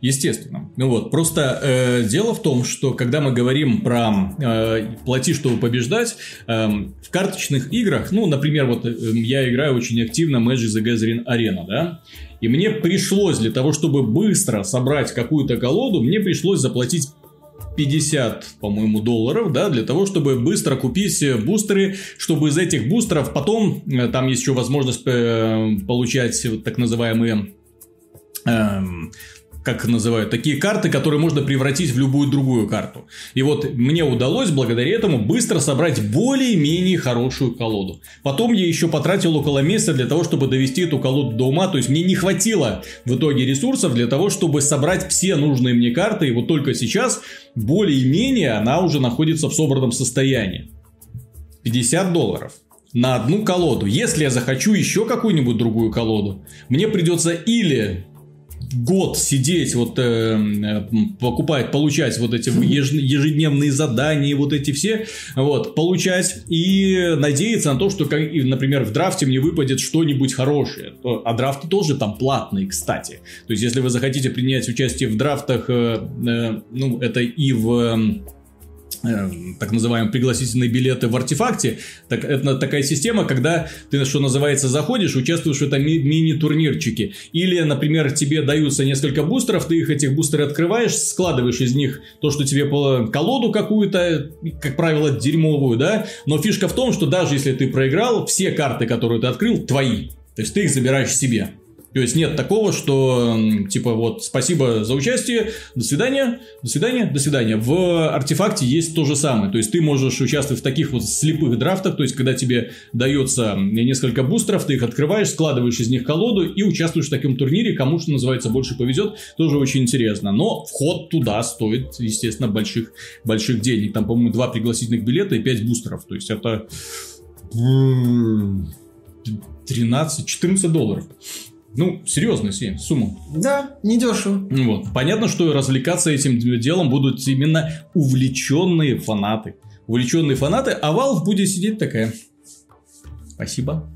S3: Естественно. Ну вот, просто э, дело в том, что когда мы говорим про э, плати, чтобы побеждать, э, в карточных играх, ну, например, вот э, я играю очень активно Magic the Gathering Arena, да, и мне пришлось для того, чтобы быстро собрать какую-то колоду, мне пришлось заплатить 50, по-моему, долларов, да, для того, чтобы быстро купить э, бустеры, чтобы из этих бустеров потом, э, там есть еще возможность э, получать так называемые эм, как называют, такие карты, которые можно превратить в любую другую карту. И вот мне удалось благодаря этому быстро собрать более-менее хорошую колоду. Потом я еще потратил около месяца для того, чтобы довести эту колоду до ума. То есть мне не хватило в итоге ресурсов для того, чтобы собрать все нужные мне карты. И вот только сейчас более-менее она уже находится в собранном состоянии. 50 долларов на одну колоду. Если я захочу еще какую-нибудь другую колоду, мне придется или год сидеть, вот э, покупать, получать вот эти ежедневные задания, вот эти все, вот, получать и надеяться на то, что, например, в драфте мне выпадет что-нибудь хорошее. А драфты тоже там платные, кстати. То есть, если вы захотите принять участие в драфтах, э, э, ну, это и в так называемые пригласительные билеты в артефакте. Так, это такая система, когда ты, что называется, заходишь, участвуешь в этом ми- мини-турнирчике. Или, например, тебе даются несколько бустеров, ты их этих бустеров открываешь, складываешь из них то, что тебе по колоду какую-то, как правило, дерьмовую, да. Но фишка в том, что даже если ты проиграл, все карты, которые ты открыл, твои. То есть ты их забираешь себе. То есть нет такого, что типа вот спасибо за участие, до свидания, до свидания, до свидания. В артефакте есть то же самое. То есть ты можешь участвовать в таких вот слепых драфтах, то есть когда тебе дается несколько бустеров, ты их открываешь, складываешь из них колоду и участвуешь в таком турнире, кому что называется больше повезет, тоже очень интересно. Но вход туда стоит, естественно, больших, больших денег. Там, по-моему, два пригласительных билета и пять бустеров. То есть это 13-14 долларов. Ну, серьезная сумма.
S4: Да, недешево.
S3: Вот. Понятно, что развлекаться этим делом будут именно увлеченные фанаты. Увлеченные фанаты, а Valve будет сидеть такая. Спасибо.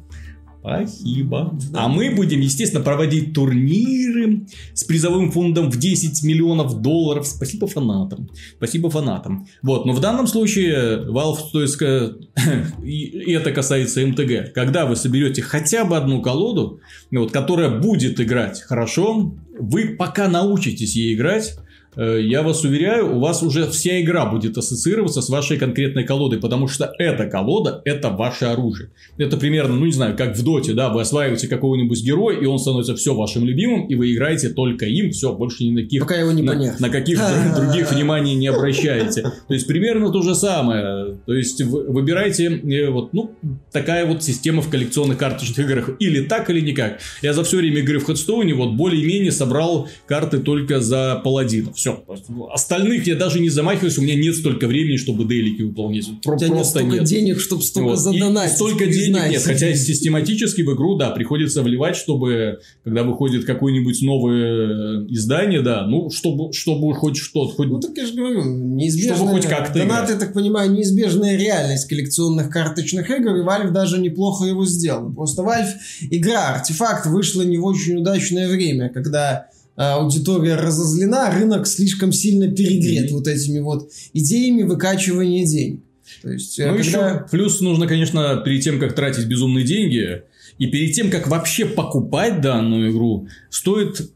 S3: Спасибо. А мы будем, естественно, проводить турниры с призовым фондом в 10 миллионов долларов. Спасибо фанатам. Спасибо фанатам. Вот, но в данном случае Valve, то есть, и это касается МТГ, когда вы соберете хотя бы одну колоду, вот, которая будет играть хорошо, вы пока научитесь ей играть, Э, я вас уверяю, у вас уже вся игра будет ассоциироваться с вашей конкретной колодой, потому что эта колода – это ваше оружие. Это примерно, ну не знаю, как в доте, да, вы осваиваете какого-нибудь героя, и он становится все вашим любимым, и вы играете только им, все, больше ни на каких...
S4: Пока его не
S3: на,
S4: понять.
S3: на каких других вниманий не обращаете. То есть, примерно то же самое. То есть, выбирайте, э, вот, ну, такая вот система в коллекционных карточных играх. Или так, или никак. Я за все время игры в Headstone вот более-менее собрал карты только за паладинов. Все. Остальных я даже не замахиваюсь, у меня нет столько времени, чтобы дейлики выполнять.
S4: Про- у тебя просто нет столько нет. денег, чтобы столько вот. задонатить.
S3: И столько денег нет. Хотя систематически в игру, да, приходится вливать, чтобы, когда выходит какое-нибудь новое э, издание, да, ну, чтобы, чтобы хоть что-то. Хоть...
S4: Ну, так я же говорю, неизбежная...
S3: Чтобы хоть как-то
S4: Донат, я так понимаю, неизбежная реальность коллекционных карточных игр, и Valve даже неплохо его сделал. Просто Valve игра, артефакт вышла не в очень удачное время, когда аудитория разозлена, рынок слишком сильно перегрет mm-hmm. вот этими вот идеями выкачивания денег. То есть,
S3: э, ну, когда... еще плюс нужно, конечно, перед тем, как тратить безумные деньги, и перед тем, как вообще покупать данную игру, стоит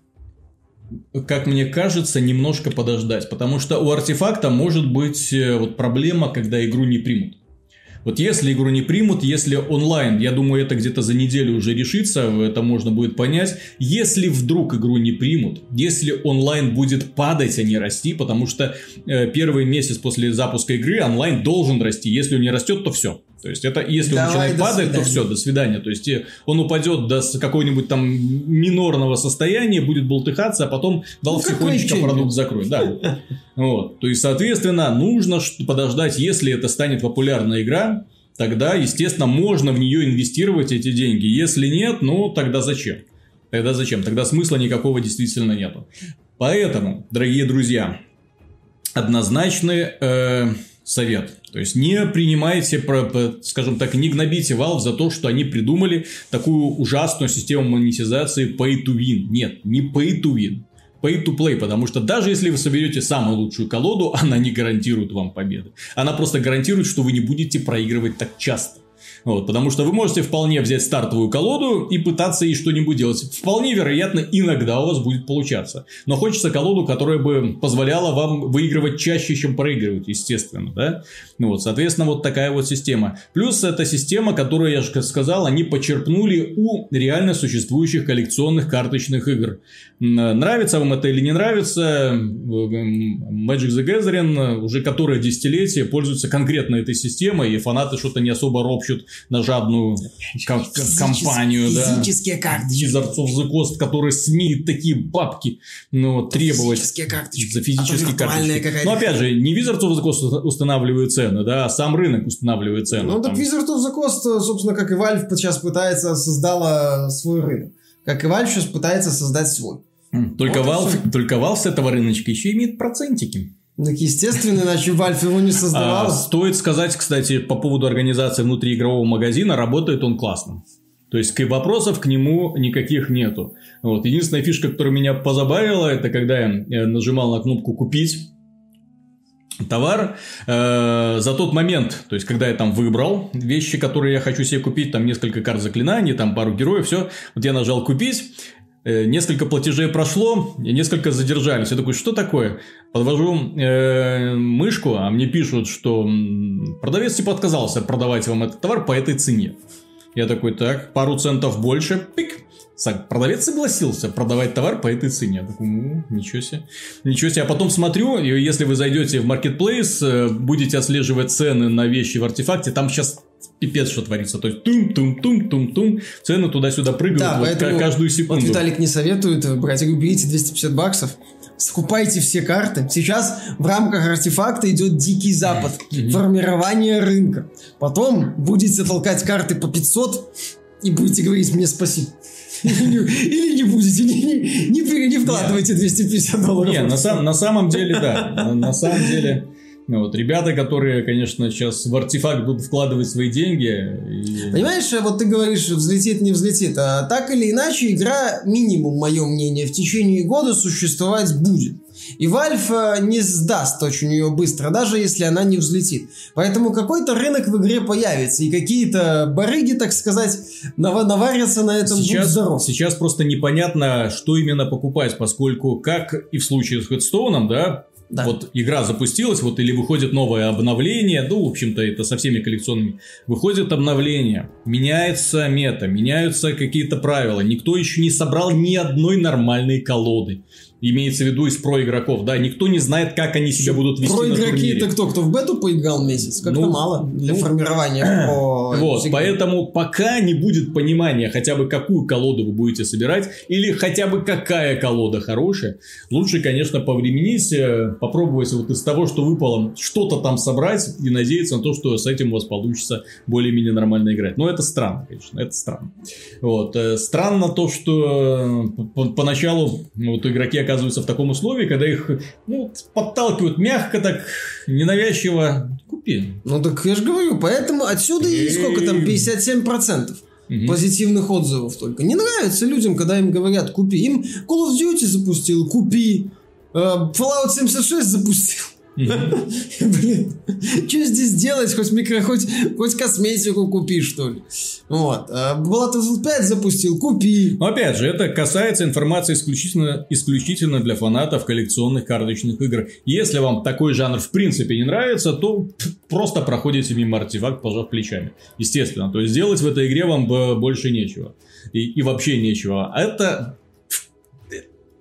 S3: как мне кажется, немножко подождать. Потому что у артефакта может быть э, вот проблема, когда игру не примут. Вот если игру не примут, если онлайн, я думаю, это где-то за неделю уже решится, это можно будет понять. Если вдруг игру не примут, если онлайн будет падать, а не расти, потому что э, первый месяц после запуска игры онлайн должен расти. Если он не растет, то все. То есть это если Давай, он начинает падать, свидания. то все, до свидания. То есть э, он упадет до какого-нибудь там минорного состояния, будет болтыхаться, а потом дал ну, тихонечко продукт закроет. Да. Вот. То есть, соответственно, нужно подождать, если это станет популярная игра, тогда, естественно, можно в нее инвестировать эти деньги. Если нет, ну тогда зачем? Тогда зачем? Тогда смысла никакого действительно нету. Поэтому, дорогие друзья, однозначный э, совет. То есть не принимайте, скажем так, не гнобите Valve за то, что они придумали такую ужасную систему монетизации pay to win. Нет, не pay to win. Pay to play, потому что даже если вы соберете самую лучшую колоду, она не гарантирует вам победы. Она просто гарантирует, что вы не будете проигрывать так часто. Вот, потому что вы можете вполне взять стартовую колоду и пытаться ей что-нибудь делать. Вполне вероятно, иногда у вас будет получаться. Но хочется колоду, которая бы позволяла вам выигрывать чаще, чем проигрывать, естественно. Да? Ну вот, соответственно, вот такая вот система. Плюс эта система, которую я же сказал, они почерпнули у реально существующих коллекционных карточных игр. М, Нравится вам это или не нравится, Magic the Gathering уже которое десятилетие пользуется конкретно этой системой, и фанаты что-то не особо ропщут на жадную ко- ко- компанию. да.
S4: Физические карточки.
S3: Wizards of the Coast, которые смеют такие бабки ну, требовать
S4: Физические карточки.
S3: за физические
S4: А
S3: карточки. Но опять же, не Wizards of the Coast устанавливает цены, да, а сам рынок устанавливает цены.
S4: Ну, так
S3: Там-
S4: Wizard of the Coast, собственно, как и Valve сейчас пытается, создала свой рынок. Как и Valve сейчас пытается создать свой.
S3: Только,
S4: Вот
S3: Valve, только Valve с этого рыночка еще имеет процентики.
S4: Так, естественно, иначе Valve его не
S3: А,
S4: создавала.
S3: стоит сказать, кстати, по поводу организации внутриигрового магазина, работает он классно. То есть к- вопросов к нему никаких нету. Вот. Единственная фишка, которая меня позабавила, это когда я э, нажимал на кнопку «Купить», товар э, за тот момент, то есть когда я там выбрал вещи, которые я хочу себе купить, там несколько карт заклинаний, там пару героев, все, вот я нажал купить, несколько платежей прошло, несколько задержались. Я такой, что такое? Подвожу э, мышку, а мне пишут, что продавец типа отказался продавать вам этот товар по этой цене. Я такой, так, пару центов больше, пик. Продавец согласился продавать товар по этой цене. Я такой, ну, ничего себе. Ничего себе. А потом смотрю, и если вы зайдете в Marketplace, э, будете отслеживать цены на вещи в артефакте, там сейчас пипец что творится. То есть тум-тум-тум-тум-тум, цены туда-сюда прыгают
S4: Да,
S3: вот
S4: поэтому
S3: ка- каждую
S4: Вот
S3: секунду.
S4: Виталик не советует брать. Я говорю, берите 250 баксов, скупайте все карты. Сейчас в рамках артефакта идет дикий запад. Формирование рынка. Потом будете толкать карты по 500 и будете говорить мне спасибо. Или не- будете, не, не, не не вкладывайте 250 долларов.
S3: Не, на, сам- на самом деле, да. На, на самом деле, вот ребята, которые, конечно, сейчас в артефакт будут вкладывать свои деньги. и-
S4: Понимаешь, вот ты говоришь, взлетит, не взлетит. А так или иначе, игра, минимум, мое мнение, в течение года существовать будет. И Valve э, не сдаст очень ее быстро, даже если она не взлетит. Поэтому какой-то рынок в игре появится, и какие-то барыги, так сказать, нав- наварятся на этом
S3: Сейчас,
S4: здоров.
S3: сейчас просто непонятно, что именно покупать, поскольку, как и в случае с Хедстоуном, да,
S4: Да.
S3: вот игра запустилась, вот или выходит новое обновление, ну, в общем-то, это со всеми коллекционными, выходит обновление, меняется мета, меняются какие-то правила, никто еще не собрал ни одной нормальной колоды. Имеется в виду из про игроков, да, никто не знает, как они себя будут вести
S4: Про игроки это кто? Кто в бету поиграл месяц? Как-то
S3: Ну,
S4: мало для
S3: ну,
S4: формирования про
S3: Вот,
S4: всегда.
S3: поэтому пока не будет понимания, хотя бы какую колоду вы будете собирать, или хотя бы какая колода хорошая, лучше, конечно, повременить, э, попробовать вот из того, что выпало, что-то там собрать и надеяться на то, что с этим у вас получится более-менее нормально играть. Но это странно, конечно, это странно. Вот. э, Странно то, что э, по- поначалу вот игроки оказываются в таком условии, когда их ну, подталкивают мягко так, ненавязчиво. Купи.
S4: Ну так я же говорю, поэтому отсюда и сколько там,
S3: Эй.
S4: 57%.
S3: Мгм.
S4: позитивных отзывов только. Не нравится людям, когда им говорят, купи. Им Call of Duty запустил, купи. Э, Fallout 76 запустил. Блин, что здесь делать? Хоть микро, хоть, хоть косметику купи, что ли. Вот. А Battlefield 5 запустил, купи.
S3: Но опять же, это касается информации исключительно, исключительно для фанатов коллекционных карточных игр. Если вам такой жанр в принципе не нравится, то просто проходите мимо артефакт, пожав плечами. Естественно. То есть делать в этой игре вам больше нечего. И, и вообще нечего. Это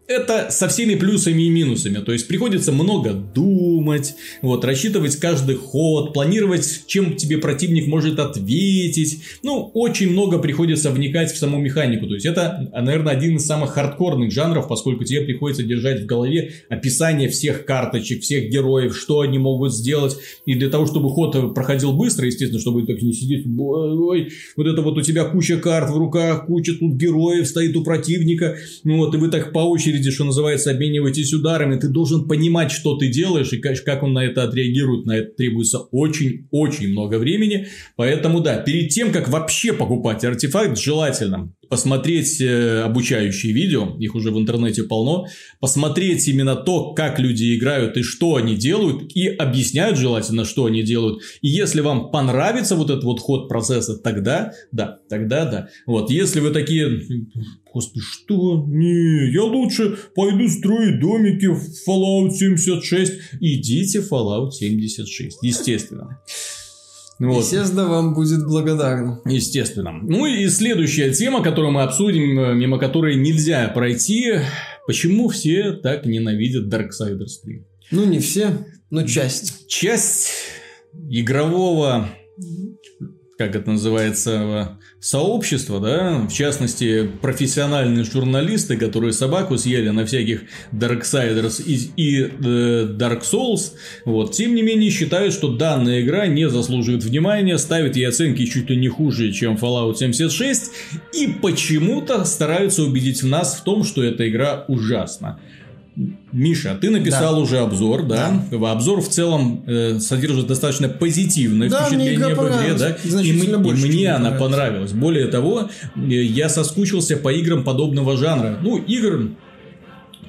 S3: это со всеми плюсами и минусами. То есть приходится много думать, вот, рассчитывать каждый ход, планировать, чем тебе противник может ответить. Ну, очень много приходится вникать в саму механику. То есть это, наверное, один из самых хардкорных жанров, поскольку тебе приходится держать в голове описание всех карточек, всех героев, что они могут сделать. И для того, чтобы ход проходил быстро, естественно, чтобы так не сидеть, ой, вот это вот у тебя куча карт в руках, куча тут героев стоит у противника, ну вот, и вы так по очереди очереди, что называется, обмениваетесь ударами, ты должен понимать, что ты делаешь и как он на это отреагирует. На это требуется очень-очень много времени. Поэтому, да, перед тем, как вообще покупать артефакт, желательно посмотреть э, обучающие видео, их уже в интернете полно, посмотреть именно то, как люди играют и что они делают, и объясняют желательно, что они делают. И если вам понравится вот этот вот ход процесса, тогда, да, тогда да. Вот, если вы такие, господи, что? Не, я лучше пойду строить домики в Fallout 76. Идите в Fallout 76, естественно. Вот.
S4: Естественно, вам будет благодарен.
S3: Естественно. Ну и следующая тема, которую мы обсудим, э, мимо которой нельзя пройти. Почему все так ненавидят Darksiders 3?
S4: Ну, не все, но часть.
S3: Часть игрового, как это называется, сообщества, да, в частности, профессиональные журналисты, которые собаку съели на всяких Darksiders и, и э, Dark Souls, вот, тем не менее считают, что данная игра не заслуживает внимания, ставят ей оценки чуть ли не хуже, чем Fallout 76, и почему-то стараются убедить нас в том, что эта игра ужасна. Миша, ты написал
S4: Да.
S3: уже обзор, да? Обзор в целом э, содержит достаточно позитивное
S4: Да,
S3: впечатление об игре, да? И,
S4: Значительно
S3: м- и
S4: больше,
S3: мне
S4: мне
S3: она
S4: понравилась.
S3: понравилась. Более того, э, я соскучился по играм подобного жанра. Ну, игр,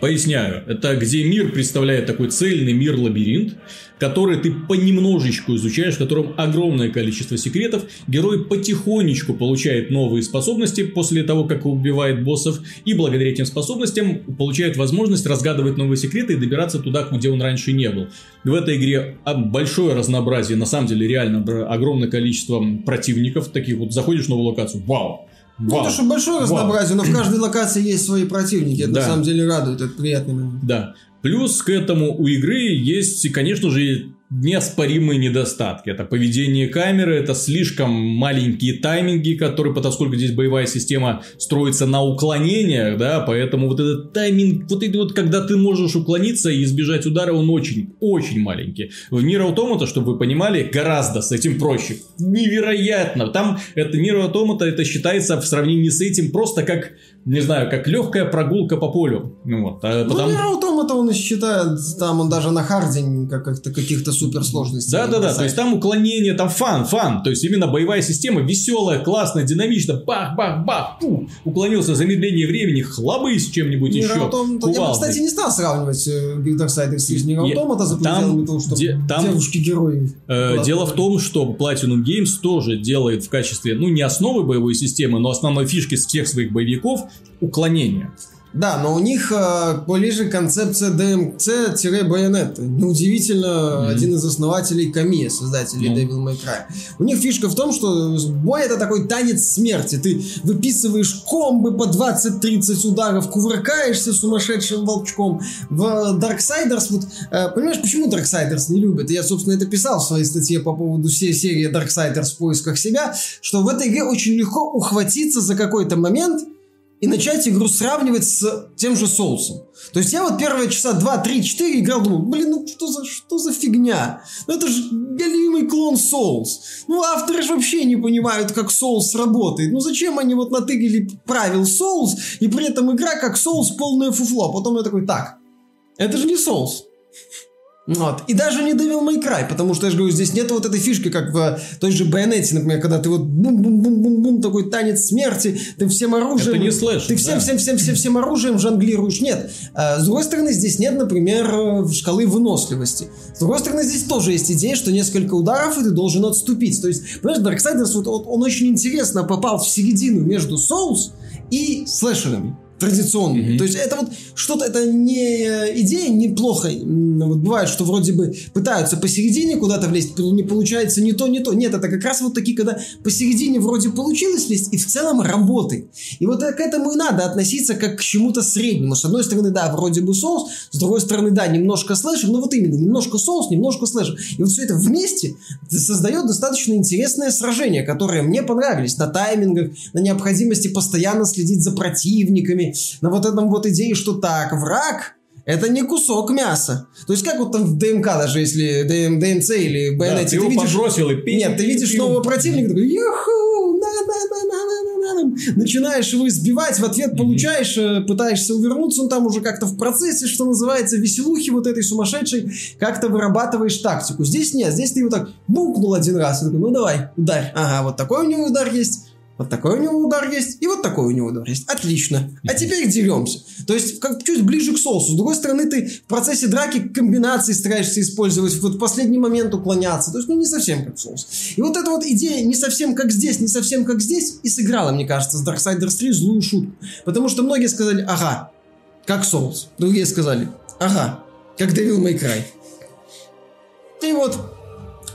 S3: поясняю, это где мир представляет такой цельный мир-лабиринт, который ты понемножечку изучаешь, в котором огромное количество секретов. Герой потихонечку получает новые способности после того, как убивает боссов, и благодаря этим способностям получает возможность разгадывать новые секреты и добираться туда, где он раньше не был. В этой игре большое разнообразие, на самом деле реально огромное количество противников, таких вот заходишь в новую локацию, вау,
S4: Ну,
S3: вау,
S4: то, что большое
S3: вау.
S4: разнообразие, но в каждой локации есть свои противники. Это
S3: Да.
S4: на самом деле радует, это приятный момент.
S3: Да. Плюс к этому у игры есть, конечно же, неоспоримые недостатки. Это поведение камеры, это слишком маленькие тайминги, которые, поскольку здесь боевая система строится на уклонениях, да, поэтому вот этот тайминг, вот это вот, когда ты можешь уклониться и избежать удара, он очень, очень маленький. В Мир Автомата, чтобы вы понимали, гораздо с этим проще. Невероятно. Там это Мир Автомата, это считается в сравнении с этим просто как, не знаю, как легкая прогулка по полю. Ну вот, а
S4: Ну,
S3: потому-
S4: Nier Automata он и считает, там он даже на харде как- как-то каких-то суперсложностей.
S3: Да, да, да. То есть там уклонение, там фан, фан. То есть именно боевая система веселая, классная, динамичная. Бах, бах, бах. Фу. Уклонился замедление времени, хлобысь чем-нибудь
S4: Nier
S3: еще.
S4: Я бы, кстати, не стал сравнивать Darksiders с
S3: Nier
S4: Automata за пределами того, что
S3: де- там-
S4: девушки-герои.
S3: Э. Дело в том, что Platinum Games тоже делает в качестве, ну, не основы боевой системы, но основной фишки с всех своих боевиков уклонение.
S4: Да, но у них э, ближе концепция DMC-байонета. Неудивительно, один из основателей Камия, создателей
S3: Ну.
S4: Devil May Cry. У них фишка в том, что бой это такой танец смерти. Ты выписываешь комбы по 20-30 ударов, кувыркаешься сумасшедшим волчком. В Darksiders, вот, э, понимаешь, почему Darksiders не любят? Я, собственно, это писал в своей статье по поводу всей серии Darksiders в поисках себя, что в этой игре очень легко ухватиться за какой-то момент, и начать игру сравнивать с тем же соусом. То есть я вот первые часа 2, 3, 4 играл, думал, блин, ну что за, что за фигня? Ну это же голимый клон Souls. Ну авторы же вообще не понимают, как Souls работает. Ну зачем они вот натыгали правил Souls, и при этом игра как Souls полное фуфло. Потом я такой, так, это же не Souls. Вот. И даже не Devil May Cry, потому что, я же говорю, здесь нет вот этой фишки, как в той же Байонете, например, когда ты вот бум-бум-бум-бум-бум, такой танец смерти, ты всем оружием...
S3: Это не слэш,
S4: Ты всем,
S3: да.
S4: оружием жонглируешь. Нет. А, С другой стороны, здесь нет, например, э, шкалы выносливости. С другой стороны, здесь тоже есть идея, что несколько ударов, и ты должен отступить. То есть, понимаешь, Darksiders, вот, вот он очень интересно попал в середину между Souls и слэшерами традиционными.
S3: Мгм.
S4: То есть это вот что-то, это не э, идея неплохо. Вот бывает, что вроде бы пытаются посередине куда-то влезть, не получается ни то, ни то. Нет, это как раз вот такие, когда посередине вроде получилось влезть, и в целом работает. И вот к этому и надо относиться как к чему-то среднему. С одной стороны, да, вроде бы соус, с другой стороны, да, немножко слэшер, но вот именно, немножко соус, немножко слэшер. И вот все это вместе создает достаточно интересное сражение, которое мне понравились на таймингах, на необходимости постоянно следить за противниками, на вот этом вот идее, что так, враг это не кусок мяса. То есть, как вот там в DMC, даже если ДМ, DMC или
S3: Да,
S4: Bayonetta,
S3: ты его подбросил и пи-
S4: Нет, ты видишь
S3: пи-
S4: нового противника, такой, юху, на на на на на на пьяным, начинаешь его избивать, в ответ получаешь, э, пытаешься увернуться, он там уже как-то в процессе, что называется, веселухи вот этой сумасшедшей, как-то вырабатываешь тактику. Здесь нет, здесь ты его так букнул один раз, и такой, ну давай, ударь. Ага, вот такой у него удар есть, вот такой у него удар есть, и вот такой у него удар есть. Отлично. А теперь деремся. То есть, как чуть ближе к соусу. С другой стороны, ты в процессе драки комбинации стараешься использовать, вот в последний момент уклоняться. То есть, ну, не совсем как соус. И вот эта вот идея не совсем как здесь, не совсем как здесь, и сыграла, мне кажется, с Darksiders 3 злую шутку. Потому что многие сказали, ага, как соус. Другие сказали, ага, как Devil May Cry. И вот,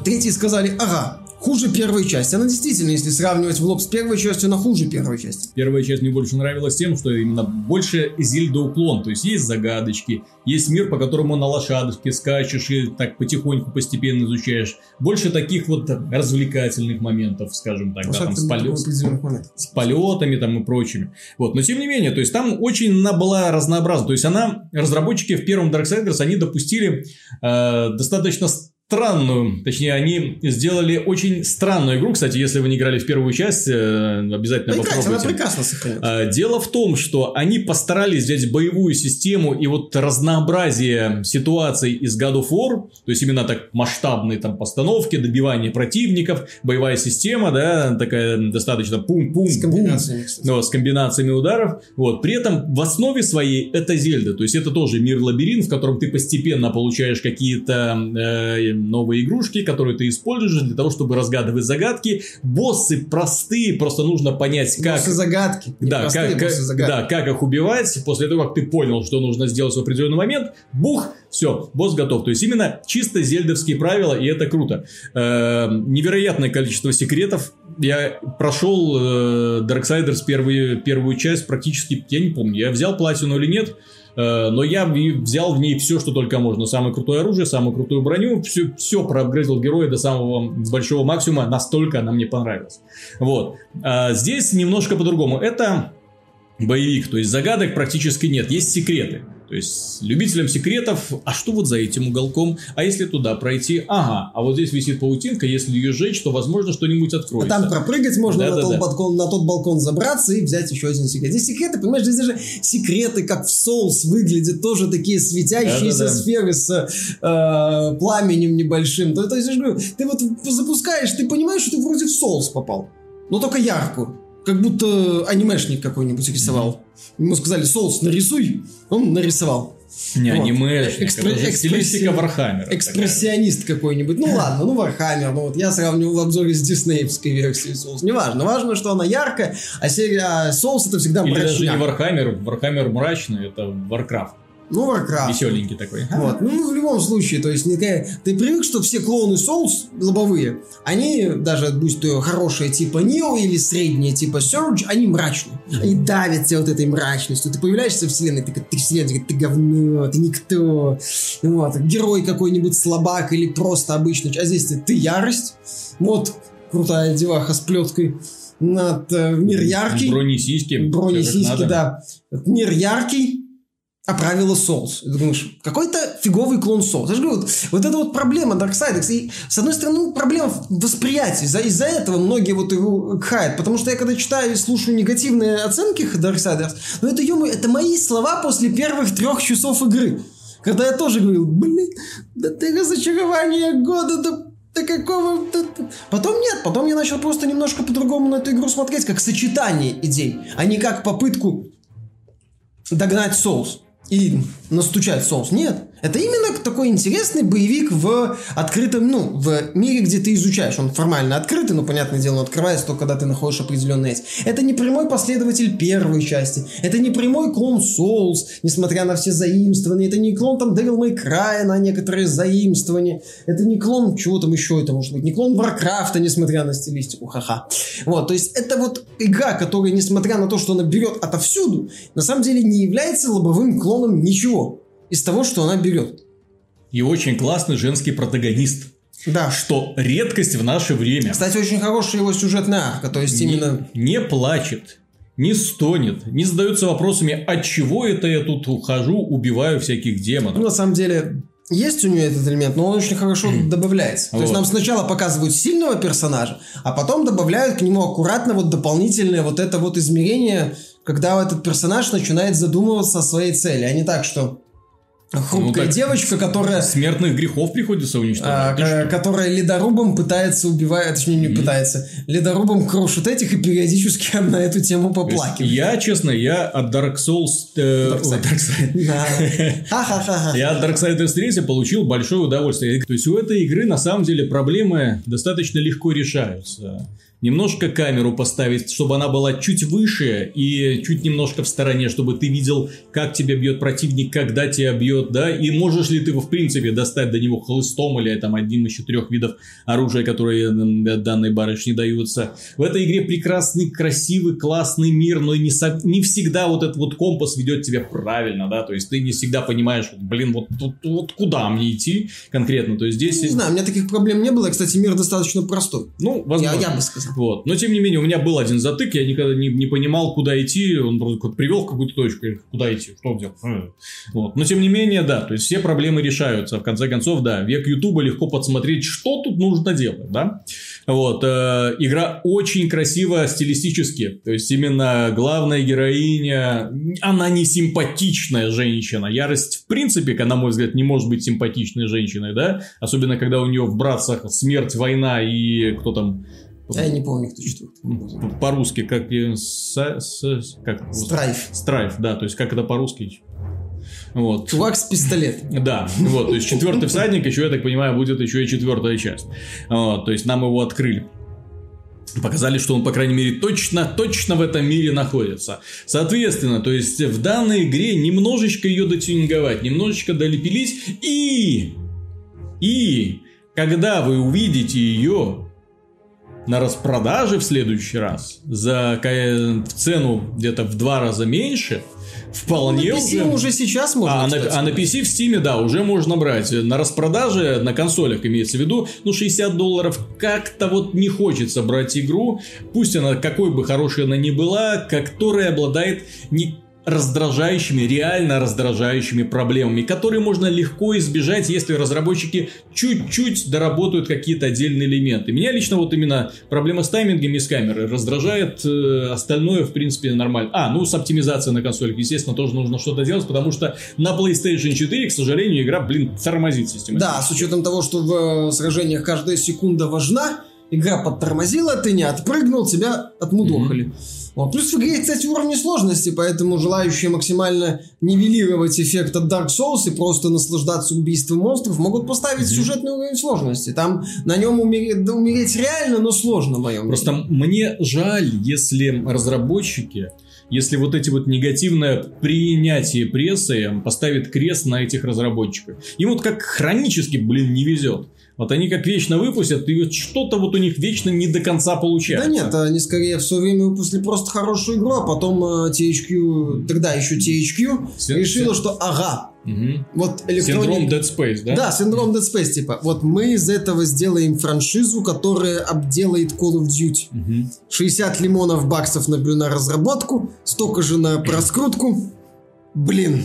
S4: третьи сказали, ага, хуже первой части. Она действительно, если сравнивать в лоб с первой частью, она хуже первой части.
S3: Первая часть мне больше нравилась тем, что именно больше Зельда уклон. То есть есть загадочки, есть мир, по которому на лошадке скачешь и так потихоньку, постепенно изучаешь. Больше таких вот развлекательных моментов, скажем так, да, там, с, полет, с полетами там и прочими. Вот. Но тем не менее, то есть там очень она была разнообразна. То есть она, разработчики в первом Darksiders, они допустили э, достаточно странную, точнее, они сделали очень странную игру. Кстати, если вы не играли в первую часть, э, обязательно
S4: Прекрасно,
S3: попробуйте.
S4: она прекрасно сохранилась.
S3: А, Дело в том, что они постарались взять боевую систему и вот разнообразие ситуаций из God of War, то есть именно так масштабные там постановки, добивание противников, боевая система, да, такая достаточно пум-пум,
S4: С комбинациями, кстати.
S3: но с комбинациями ударов. Вот. При этом в основе своей это Зельда. То есть это тоже мир-лабиринт, в котором ты постепенно получаешь какие-то э, новые игрушки, которые ты используешь для того, чтобы разгадывать загадки. Боссы простые, просто нужно понять, как...
S4: Боссы загадки.
S3: Да,
S4: простые
S3: как,
S4: боссы загадки.
S3: да, как их убивать. После того, как ты понял, что нужно сделать в определенный момент, бух, все, босс готов. То есть именно чисто зельдовские правила, и это круто. Э, невероятное количество секретов. Я прошел э, Darksiders первую, первую часть практически, я не помню, я взял платину или нет, но я взял в ней все, что только можно. Самое крутое оружие, самую крутую броню, все, все проапгрейдил героя до самого большого максимума, настолько она мне понравилась. Вот. А здесь немножко по-другому. Это боевик, то есть загадок практически нет, есть секреты. То есть любителям секретов, а что вот за этим уголком? А если туда пройти? Ага, а вот здесь висит паутинка, если ее сжечь, то возможно что-нибудь
S4: А
S3: откроется.
S4: там пропрыгать можно на,
S3: Да-да-да.
S4: тот балкон, на тот балкон забраться и взять еще один секрет. Здесь секреты, понимаешь, здесь даже секреты, как в Souls выглядят, тоже такие светящиеся
S3: Да-да-да.
S4: сферы с э, пламенем небольшим. То, то есть, я же говорю, ты вот запускаешь, ты понимаешь, что ты вроде в Souls попал, но только яркую. Как будто анимешник какой-нибудь рисовал. Ему сказали, Souls нарисуй, он нарисовал.
S3: Не
S4: Вот.
S3: анимешник,
S4: Экспре-
S3: это же стилистика Warhammer а.
S4: Экспрессионист какой-нибудь. Ну ладно, ну Warhammer. Ну вот я сравнивал в обзоре с диснеевской версией Souls. Неважно. Важно, что она яркая, а серия а Souls это всегда
S3: такая. Или даже не
S4: мрачняк.
S3: Warhammer, Warhammer мрачный, это Warcraft.
S4: Ну, Warcraft.
S3: Веселенький такой.
S4: Вот. Ну, в любом случае, то есть, ты привык, что все клоны Souls любые, они, даже будь то хорошие типа Nioh или средние типа Surge, они мрачные. Они давят тебя вот этой мрачностью. Ты появляешься в вселенной, ты, ты вселенная, ты, говно, ты никто. Вот. Герой какой-нибудь слабак или просто обычный. А здесь ты, ты ярость. Вот крутая деваха с плеткой. Над, э, мир яркий.
S3: Брони сиськи.
S4: Брони
S3: всё как
S4: сиськи,
S3: надо.
S4: да. Мир яркий, а правила Souls. И ты думаешь, какой-то фиговый клон Souls. Я же говорю, вот, вот это вот проблема Darksiders. И, с одной стороны, проблема в восприятии. За- Из-за этого многие вот его кхают. Потому что я когда читаю и слушаю негативные оценки Darksiders, ну это, ё это мои слова после первых трех часов игры. Когда я тоже говорил, блин, да ты разочарование года, да да какого... да- да». Потом нет, потом я начал просто немножко по-другому на эту игру смотреть, как сочетание идей, а не как попытку догнать соус и настучать соус. Нет. Это именно такой интересный боевик в открытом, ну, в мире, где ты изучаешь. Он формально открытый, но, понятное дело, он открывается только когда ты находишь определенные эти. Это не прямой последователь первой части. Это не прямой клон Souls, несмотря на все заимствования. Это не клон там Devil May Cry на некоторые заимствования. Это не клон, чего там еще это может быть. Не клон Warcraft, несмотря на стилистику. Ха-ха. Вот, то есть это вот игра, которая, несмотря на то, что она берет отовсюду, на самом деле не является лобовым клоном ничего из того, что она берет.
S3: И очень классный женский протагонист.
S4: Да.
S3: Что редкость в наше время.
S4: Кстати, очень хорошая его сюжетная арка, то есть
S3: не,
S4: именно...
S3: не плачет, не стонет, не задается вопросами, от чего это я тут ухожу, убиваю всяких демонов.
S4: Ну, на самом деле, есть у нее этот элемент, но он очень хорошо добавляется. То есть
S3: Вот.
S4: нам сначала показывают сильного персонажа, а потом добавляют к нему аккуратно вот дополнительное вот это вот измерение, когда этот персонаж начинает задумываться о своей цели, а не так, что хрупкая
S3: Ну,
S4: девочка, которая
S3: Смертных грехов приходится
S4: а,
S3: уничтожать.
S4: Ко-
S3: что?
S4: которая ледорубом пытается убивать, точнее не пытается, ледорубом крушит этих и периодически на эту тему поплакивает.
S3: Я, честно, я от Dark Souls... э,
S4: Dark Side.
S3: Dark Side. Я от Darksiders 3 получил большое удовольствие. То есть у этой игры на самом деле проблемы достаточно легко решаются. Немножко камеру поставить, чтобы она была чуть выше и чуть немножко в стороне, чтобы ты видел, как тебя бьет противник, когда тебя бьет, да, и можешь ли ты его в принципе достать до него хлыстом или там одним из четырех видов оружия, которые данной барышне даются. В этой игре прекрасный, красивый, классный мир, но не, со- не всегда вот этот вот компас ведет тебя правильно, да, то есть ты не всегда понимаешь, вот, блин, вот, вот, вот куда мне идти конкретно, то есть здесь...
S4: Не знаю, у меня таких проблем не было. Кстати, мир достаточно простой.
S3: Ну,
S4: Я,
S3: возможно.
S4: я бы сказал.
S3: Вот. Но тем не менее, у меня был один затык, я никогда не, не понимал, куда идти. Он просто привел в какую-то точку, куда идти, что делать. Э. Вот. Но тем не менее, да, то есть все проблемы решаются. В конце концов, да, век Ютуба легко подсмотреть, что тут нужно делать, да. Вот. э, игра очень красиво стилистически. То есть именно главная героиня, она не симпатичная женщина. Ярость, в принципе, на мой взгляд, не может быть симпатичной женщиной, да. Особенно, когда у нее в братцах смерть, война и кто там
S4: Я не помню, кто четвертый.
S3: по-русски, как со- с- как
S4: Страйф.
S3: Страйф, да, то есть как это по-русски. Вот.
S4: Чувак с пистолетом.
S3: Да, вот, то есть четвертый всадник, еще, я так понимаю, будет еще и четвертая часть. Вот, то есть нам его открыли. Показали, что он, по крайней мере, точно, точно в этом мире находится. Соответственно, то есть в данной игре немножечко ее дотюнинговать, немножечко долепилить и... И когда вы увидите ее на распродаже в следующий раз за в цену где-то в два раза меньше, вполне
S4: На PC уже сейчас можно.
S3: а, на, а на. PC в Steam, да, уже можно брать. На распродаже, на консолях имеется в виду, ну, 60 долларов как-то вот не хочется брать игру, пусть она какой бы хорошей она ни была, которая обладает не раздражающими, реально раздражающими проблемами, которые можно легко избежать, если разработчики чуть-чуть доработают какие-то отдельные элементы. Меня лично вот именно проблема с таймингами и с камерой раздражает, э, остальное в принципе нормально. А, ну с оптимизацией на консолях, естественно, тоже нужно что-то делать, потому что на PlayStation 4, к сожалению, игра, блин, тормозит систему.
S4: Да, с учетом того, что в э, сражениях каждая секунда важна, игра подтормозила, ты не отпрыгнул, тебя отмудохали. Вот. Плюс в игре, кстати, уровни сложности, поэтому желающие максимально нивелировать эффект от Dark Souls и просто наслаждаться убийством монстров могут поставить сюжетный уровень сложности. Там на нем умереть, да, умереть реально, но сложно, в моем
S3: Просто мне жаль, если разработчики, если вот эти вот негативное принятие прессы поставит крест на этих разработчиках. Им вот как хронически, блин, не везет. Вот они как вечно выпустят, и вот что-то вот у них вечно не до конца
S4: Да
S3: получается.
S4: нет, они скорее в свое время выпустили просто хорошую игру, а потом э, THQ, тогда еще THQ,
S3: Син-
S4: решила,
S3: син-
S4: что ага,
S3: Мгм.
S4: вот
S3: Синдром
S4: Electronic...
S3: Dead Space, да?
S4: Да, синдром Dead Space, типа. Вот мы из этого сделаем франшизу, которая обделает Call of Duty.
S3: Мгм.
S4: 60 лимонов баксов на, на разработку, столько же на раскрутку. Блин,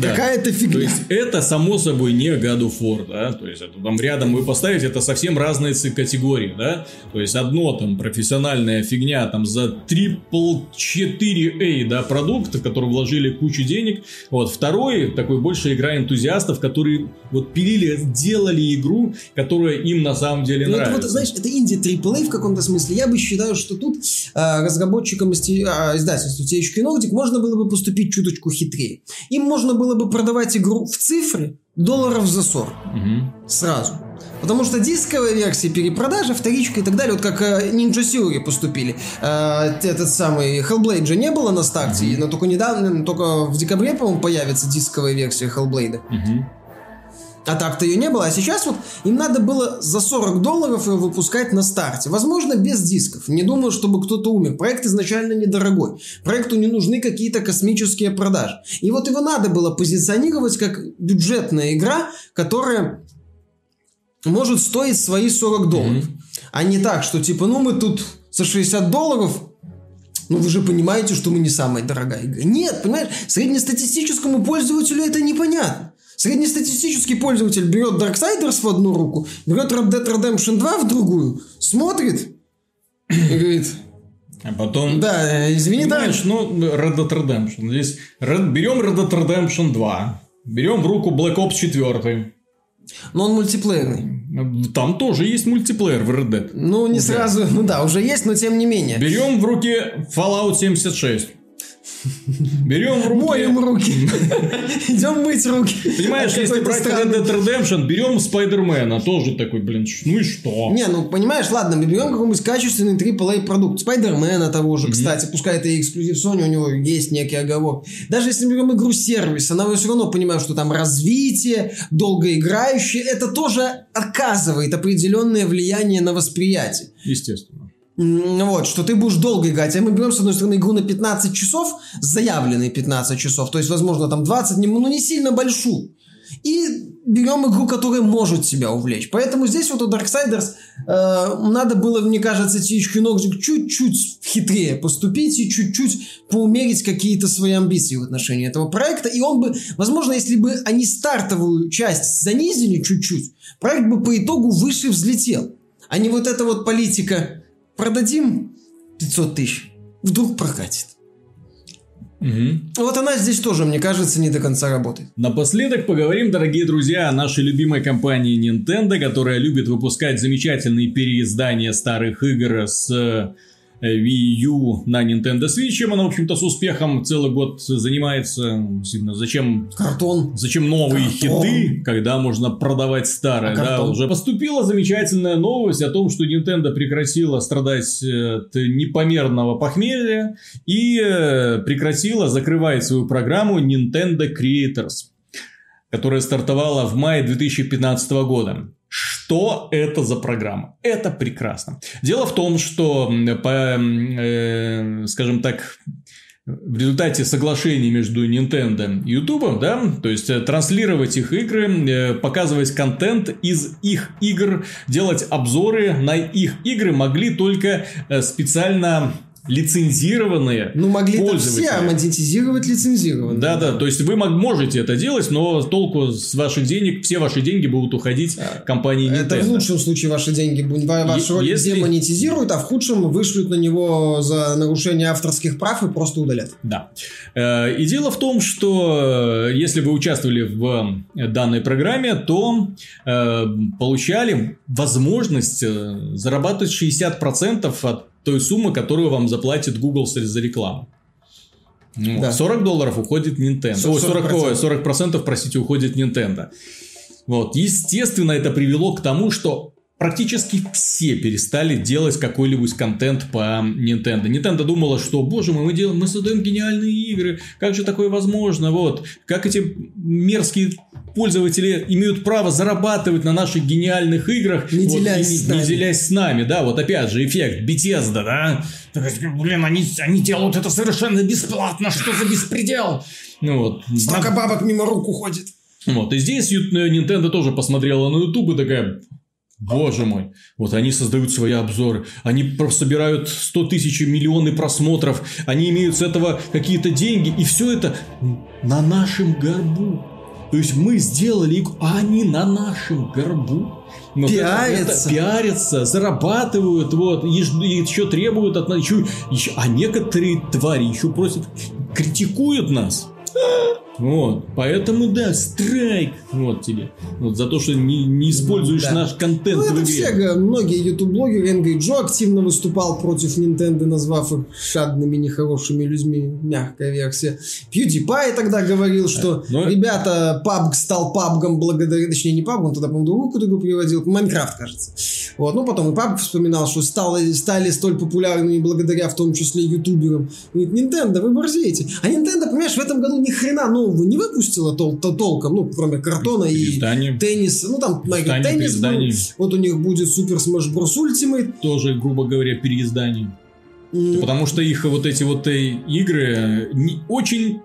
S3: Да.
S4: какая-то
S3: То
S4: фигня.
S3: есть это само собой не God of War, да, то есть это там рядом вы поставите, это совсем разные категории, да, то есть одно там профессиональная фигня там за трипл 4A, да, продукт, в который вложили кучу денег, вот, второй такой больше игра энтузиастов, которые вот пилили, делали игру, которая им на самом деле
S4: Ну, это
S3: нравится.
S4: вот, знаешь, это инди AAA в каком-то смысле. Я бы считаю, что тут э, разработчикам из те- а, издательства THQ Nordic можно было бы поступить чуточку хитрее. Им можно было бы продавать игру в цифры долларов за 40.
S3: Мгм.
S4: Сразу. Потому что дисковая версия, перепродажа, вторичка и так далее, вот как э, Ninja Theory поступили. Э, этот самый Hellblade же не было на старте, но только недавно, только в декабре, по-моему, появится дисковая версия Hellblade.
S3: Мгм.
S4: А так-то ее не было. А сейчас вот им надо было за 40 долларов ее выпускать на старте. Возможно, без дисков. Не думаю, чтобы кто-то умер. Проект изначально недорогой. Проекту не нужны какие-то космические продажи. И вот его надо было позиционировать как бюджетная игра, которая может стоить свои 40 долларов. А не так, что типа, ну мы тут за 60 долларов ну вы же понимаете, что мы не самая дорогая игра. Нет, понимаешь, среднестатистическому пользователю это непонятно. Среднестатистический пользователь берет Darksiders в одну руку, берет Red Dead Redemption 2 в другую, смотрит и говорит,
S3: А потом...
S4: да, извини, да,
S3: ну, Red Dead Redemption. Здесь Red- берем Red Dead Redemption 2. Берем в руку Black Ops 4.
S4: но он мультиплеерный.
S3: Там тоже есть мультиплеер в Red Dead.
S4: Ну, не сразу, ну да, уже есть, но тем не менее.
S3: Берем в руки Fallout 76. Берем руки...
S4: Моем руки. Идем мыть руки.
S3: Понимаешь, если брать Red Dead Redemption, берем Спайдермена, тоже такой, блин, ну и что?
S4: Не, ну понимаешь, ладно, мы берем какой-нибудь качественный AAA продукт. Спайдермена того же, кстати, пускай это и эксклюзив Sony, у него есть некий оговор. Даже если мы берем игру сервис, она все равно понимает, что там развитие, долгоиграющее, это тоже оказывает определенное влияние на восприятие.
S3: Естественно.
S4: Вот, что ты будешь долго играть. А мы берем, с одной стороны, игру на 15 часов, заявленные 15 часов, то есть, возможно, там 20, не- ну, не сильно большую. И берем игру, которая может тебя увлечь. Поэтому здесь вот у Darksiders э, надо было, мне кажется, THQ Nordic чуть-чуть хитрее поступить и чуть-чуть поумерить какие-то свои амбиции в отношении этого проекта. И он бы, возможно, если бы они стартовую часть занизили чуть-чуть, проект бы по итогу выше взлетел. А не вот эта вот политика продадим 500 тысяч, вдруг прокатит.
S3: Мгм.
S4: Вот она здесь тоже, мне кажется, не до конца работает.
S3: Напоследок поговорим, дорогие друзья, о нашей любимой компании Nintendo, которая любит выпускать замечательные переиздания старых игр с э, Wii U на Nintendo Switch, чем она, в общем-то, с успехом целый год занимается. Действительно, зачем
S4: Картон.
S3: Зачем новые
S4: Картон.
S3: хиты, когда можно продавать старые?
S4: А
S3: да,
S4: картон?
S3: уже поступила замечательная новость о том, что Nintendo прекратила страдать э, от непомерного похмелья и э, прекратила закрывать свою программу Nintendo Creators, которая стартовала в мае 2015 года. Что это за программа? Это прекрасно. Дело в том, что по, э, скажем так, в результате соглашений между Nintendo и YouTube, да, то есть э, транслировать их игры, э, показывать контент из их игр, делать обзоры на их игры могли только э, специально лицензированные
S4: Ну, могли-то
S3: пользователи.
S4: все монетизировать лицензированно.
S3: Да, да, то есть вы мог- можете это делать, но толку с ваших денег, все ваши деньги будут уходить компании Nintendo.
S4: Это в лучшем случае ваши деньги будут- ва- ваши
S3: Е-
S4: ролики
S3: если-
S4: демонетизируют, а в худшем вышлют на него за нарушение авторских прав и просто удалят.
S3: Да. Э, И дело в том, что э, если вы участвовали в э, данной программе, то э, получали возможность э, зарабатывать 60% от той суммы, которую вам заплатит Google за рекламу. Ну,
S4: Да.
S3: 40 долларов уходит Nintendo. Ой, 40,
S4: 40%.
S3: ой, 40%, простите, уходит Nintendo. Вот. Естественно, это привело к тому, что практически все перестали делать какой-нибудь контент по Nintendo. Nintendo думала, что, боже мой, мы, делаем, мы создаем гениальные игры, как же такое возможно, вот, как эти мерзкие пользователи имеют право зарабатывать на наших гениальных играх,
S4: Не
S3: вот,
S4: делясь
S3: и не-
S4: с
S3: не
S4: нами.
S3: делясь с нами, да, вот опять же эффект Bethesda, да, блин, они, они делают это совершенно бесплатно, что за беспредел? Ну вот.
S4: Столько бабок мимо рук уходит.
S3: Вот, и здесь э, Nintendo тоже посмотрела на YouTube и такая, боже мой, вот они создают свои обзоры, они собирают 100 тысяч миллионы просмотров, они имеют с этого какие-то деньги, и все это на нашем горбу. То есть мы сделали игру, а они на нашем горбу. Это-
S4: Пиарятся.
S3: это пиарятся, зарабатывают, вот, и, и еще требуют от нас, еще, еще- а некоторые твари еще просят, критикуют нас. Вот, поэтому да, страйк, вот тебе, вот за то, что не, не используешь
S4: Да.
S3: наш контент
S4: Ну,
S3: в
S4: это
S3: игре.
S4: все, многие ютуб-блогеры, Энгри Джо активно выступал против Nintendo, назвав их шадными, нехорошими людьми, мягкая версия. PewDiePie тогда говорил, что
S3: ну-
S4: ребята, PUBG стал PUBG благодаря, точнее не PUBG, он тогда, по-моему, другую какую-то игру приводил, Майнкрафт, кажется. Вот, ну, потом и PUBG вспоминал, что стало, стали столь популярными благодаря, в том числе, ютуберам. Говорит, Nintendo, вы борзеете. А Nintendo, понимаешь, в этом году ни хрена нового не выпустила тол- то- толком, ну, кроме картона и
S3: Переиздание.
S4: теннис, ну там Майкл теннис был, вот у них будет Супер Smash Bros. Ultimate.
S3: Тоже, грубо говоря, переиздание. Потому что их вот эти вот э, игры э, не- очень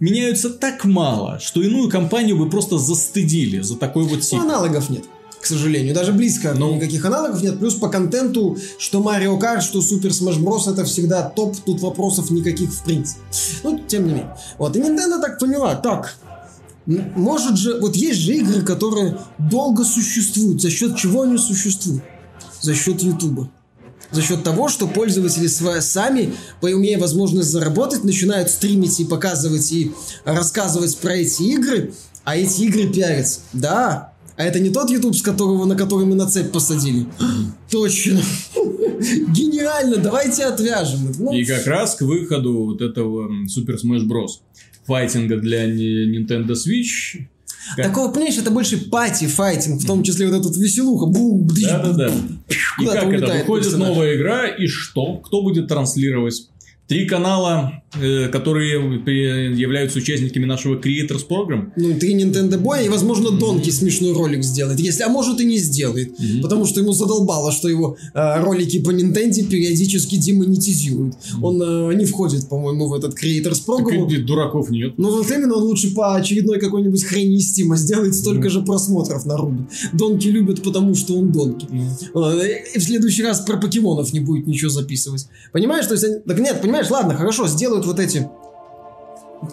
S3: меняются так мало, что иную компанию бы просто застыдили за такой вот
S4: Ну,
S3: сиквел.
S4: аналогов нет, к сожалению. Даже близко
S3: Ну.
S4: никаких аналогов нет. Плюс по контенту, что Mario Kart, что Супер Smash Bros. это всегда топ, тут вопросов никаких в принципе. Ну, тем не менее. Вот, и Nintendo так поняла, так, Может же, вот есть же игры, которые долго существуют. За счет чего они существуют? За счет Ютуба. За счет того, что пользователи сва- сами, имея возможность заработать, начинают стримить и показывать и рассказывать про эти игры, а эти игры пиарятся. Да, а это не тот YouTube, с которого, на который мы на цепь посадили. Точно. Гениально, давайте отвяжем. Ну,
S3: И как раз к выходу вот этого Super Smash Bros. файтинга для Nintendo Switch. как-
S4: Такого, понимаешь, это больше пати-файтинг, в том числе вот этот веселуха. Бум, бдыщ,
S3: Да-да-да. И
S4: Куда-то
S3: как это? Выходит
S4: персонаж.
S3: новая игра, и что? Кто будет транслировать? Три канала, которые при- являются участниками нашего Creators Program.
S4: Ну, три Nintendo Boy, и, возможно, Донки смешной ролик сделает. Если, а может и не сделает. Потому что ему задолбало, что его э, ролики по Nintendo периодически демонетизируют. Он э, не входит, по-моему, в этот Creators
S3: Так
S4: Program.
S3: и дураков нет.
S4: Ну вот именно он лучше по очередной какой-нибудь хрени из сделает столько же просмотров нарубит. Донки любят, потому что он Донки. А, И в следующий раз про покемонов не будет ничего записывать. Понимаешь? То есть, они- так нет, понимаешь, ладно, хорошо, сделают вот эти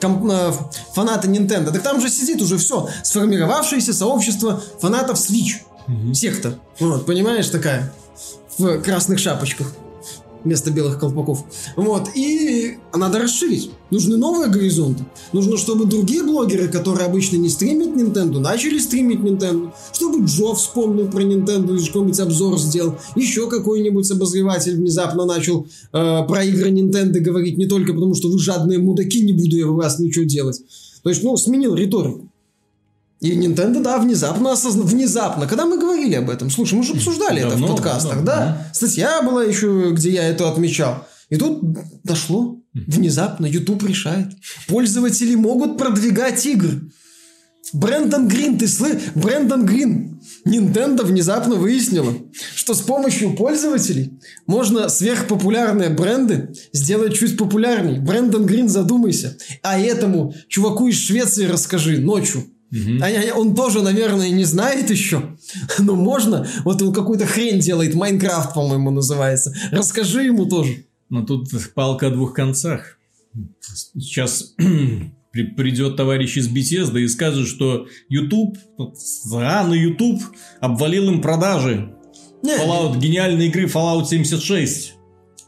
S4: ком- э, фанаты Nintendo. Так там же сидит уже все, сформировавшееся сообщество фанатов Switch. Секта. Вот, понимаешь, такая. В красных шапочках. Вместо белых колпаков. Вот. И надо расширить. Нужны новые горизонты. Нужно, чтобы другие блогеры, которые обычно не стримят Nintendo, начали стримить Nintendo. Чтобы Джо вспомнил про Nintendo и какой-нибудь обзор сделал. Еще какой-нибудь обозреватель внезапно начал э, про игры Nintendo говорить не только потому, что вы жадные мудаки, не буду я у вас ничего делать. То есть, ну, сменил риторику. И Nintendo, да, внезапно осознал. Внезапно. Когда мы говорили об этом? Слушай, мы же обсуждали это
S3: Давно,
S4: в подкастах,
S3: давно,
S4: да? Статья была еще, где я это отмечал. И тут дошло. Внезапно YouTube решает. Пользователи могут продвигать игры. Брэндон Грин, ты слышишь? Брэндон Грин. Nintendo внезапно выяснила, что с помощью пользователей можно сверхпопулярные бренды сделать чуть популярней. Брэндон Грин, задумайся. А этому чуваку из Швеции расскажи ночью. Я- он тоже, наверное, не знает еще. Но можно. Вот он какую-то хрень делает. Майнкрафт, по-моему, называется. Расскажи ему тоже.
S3: Но тут палка о двух концах. Сейчас при- придет товарищ из Bethesda и скажет, что YouTube, рано YouTube обвалил им продажи.
S4: Не,
S3: Fallout, гениальной игры Fallout 76.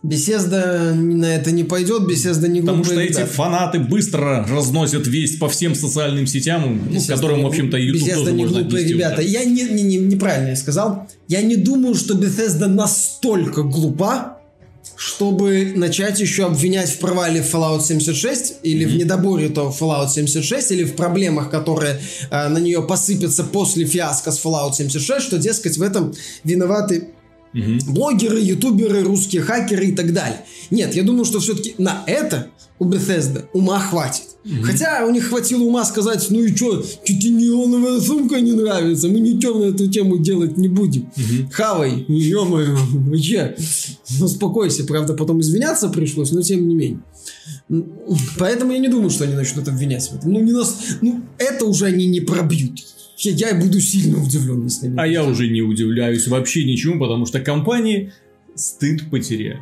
S4: Беседа на это не пойдет, беседа не
S3: Потому что
S4: глупые
S3: эти
S4: ребята.
S3: фанаты быстро разносят весть по всем социальным сетям, ну,
S4: Bethesda
S3: которым,
S4: не
S3: в общем-то, YouTube
S4: Bethesda
S3: тоже
S4: не
S3: можно
S4: глупые ребята.
S3: уже.
S4: Я не, не- не- неправильно я сказал. Я не думаю, что Bethesda настолько глупа, чтобы начать еще обвинять в провале Fallout 76 или в недоборе то Fallout 76 или в проблемах, которые э, на нее посыпятся после фиаско с Fallout 76, что, дескать, в этом виноваты блогеры, ютуберы, русские хакеры и так далее. Нет, я думаю, что все-таки на это у Bethesda ума хватит. Хотя у них хватило ума сказать, ну и что, тебе неоновая сумка не нравится, мы ничего на эту тему делать не будем. Хавай, ё-моё, че? Ну, успокойся, правда, потом извиняться пришлось, но тем не менее. Поэтому я не думаю, что они начнут обвинять в этом. Ну, не нас... ну это уже они не пробьют. Я, буду сильно удивлен, если они...
S3: А я уже не удивляюсь вообще ничему, потому что компании стыд потеряли.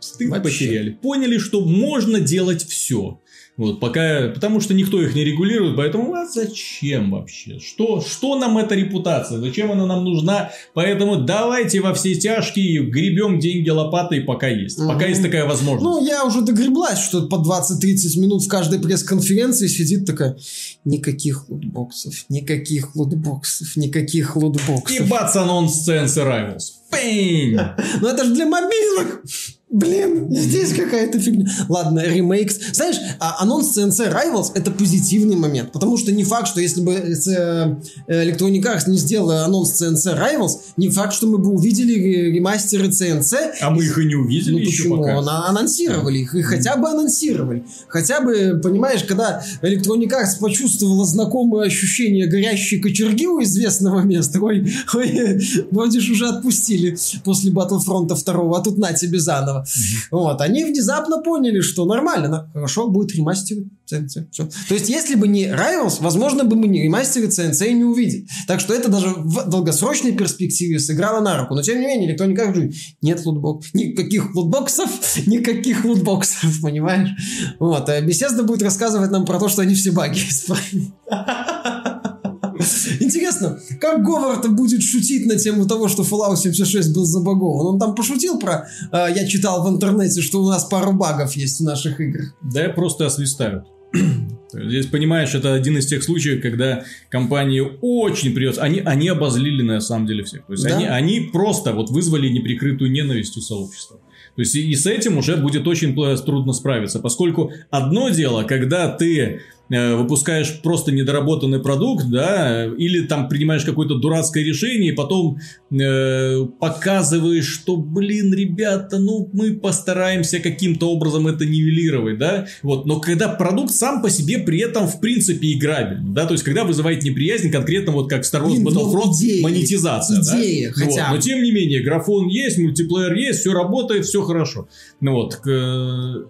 S3: Стыд
S4: Вообще.
S3: потеряли. Поняли, что можно делать все. Вот, пока, потому что никто их не регулирует, поэтому а зачем вообще? Что, что нам эта репутация? Зачем она нам нужна? Поэтому давайте во все тяжкие гребем деньги лопатой, пока есть. Пока
S4: Мгм.
S3: есть такая возможность.
S4: Ну, я уже догреблась, что по 20-30 минут в каждой пресс-конференции сидит такая никаких лутбоксов, никаких лутбоксов, никаких
S3: И
S4: лутбоксов.
S3: бац, анонс Sense Rivals. Пинь!
S4: Ну это же для мобилок! Блин, здесь какая-то фигня. Ладно, ремейк. Знаешь, а анонс CNC Rivals это позитивный момент, потому что не факт, что если бы э, Electronic Arts не сделала анонс CNC Rivals, не факт, что мы бы увидели ре- ремастеры CNC
S3: А мы их и не увидели
S4: Ну
S3: еще
S4: почему?
S3: пока.
S4: Анонсировали их, и хотя бы анонсировали. Хотя бы, понимаешь, когда Electronic Arts почувствовала знакомое ощущение горящей кочерги у известного места, ой, ой, вроде уже отпустили запустили после Battlefront 2, а тут на тебе заново. Вот, они внезапно поняли, что нормально, хорошо, будет ремастерить CNC. Всё. То есть, если бы не Rivals, возможно, бы мы не ремастеры CNC и не увидели. Так что это даже в долгосрочной перспективе сыграло на руку. Но, тем не менее, никто не как же, нет лутбоксов, никаких лутбоксов, никаких лутбоксов, понимаешь? Вот, а Bethesda будет рассказывать нам про то, что они все баги исправили. Интересно, как Говард будет шутить на тему того, что Fallout 76 был забагован? Он там пошутил про... э, я читал в интернете, что у нас пару багов есть в наших играх.
S3: Да просто освистают. Здесь, понимаешь, это один из тех случаев, когда компании очень придется... Они, они обозлили на самом деле всех. То есть
S4: Да.
S3: они, они просто вот вызвали неприкрытую ненависть у сообщества. То есть и, и с этим уже будет очень трудно справиться, поскольку одно дело, когда ты выпускаешь просто недоработанный продукт, да, или там принимаешь какое-то дурацкое решение, и потом э, показываешь, что, блин, ребята, ну мы постараемся каким-то образом это нивелировать, да, вот, но когда продукт сам по себе при этом в принципе играбельный, да, то есть когда вызывает неприязнь конкретно вот как Star Wars
S4: Блин, ну,
S3: Battlefront
S4: идея,
S3: монетизация, да?
S4: идея
S3: Вот,
S4: хотя бы.
S3: но тем не менее графон есть, мультиплеер есть, все работает, все хорошо, ну вот, к-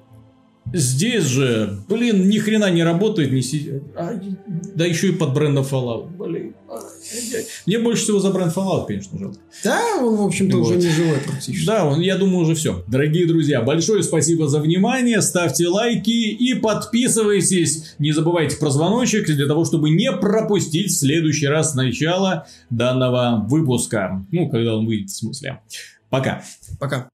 S3: Здесь же, блин, ни хрена не работает, не си- а, да еще и под брендом Fallout. Блин. Мне больше всего за бренд Fallout, конечно, жалко.
S4: Да, он, в общем-то, уже
S3: Вот.
S4: не живой практически.
S3: Да, он, я думаю, уже все. Дорогие друзья, большое спасибо за внимание. Ставьте лайки и подписывайтесь. Не забывайте про звоночек для того, чтобы не пропустить в следующий раз начало данного выпуска. Ну, когда он выйдет, в смысле. Пока.
S4: Пока.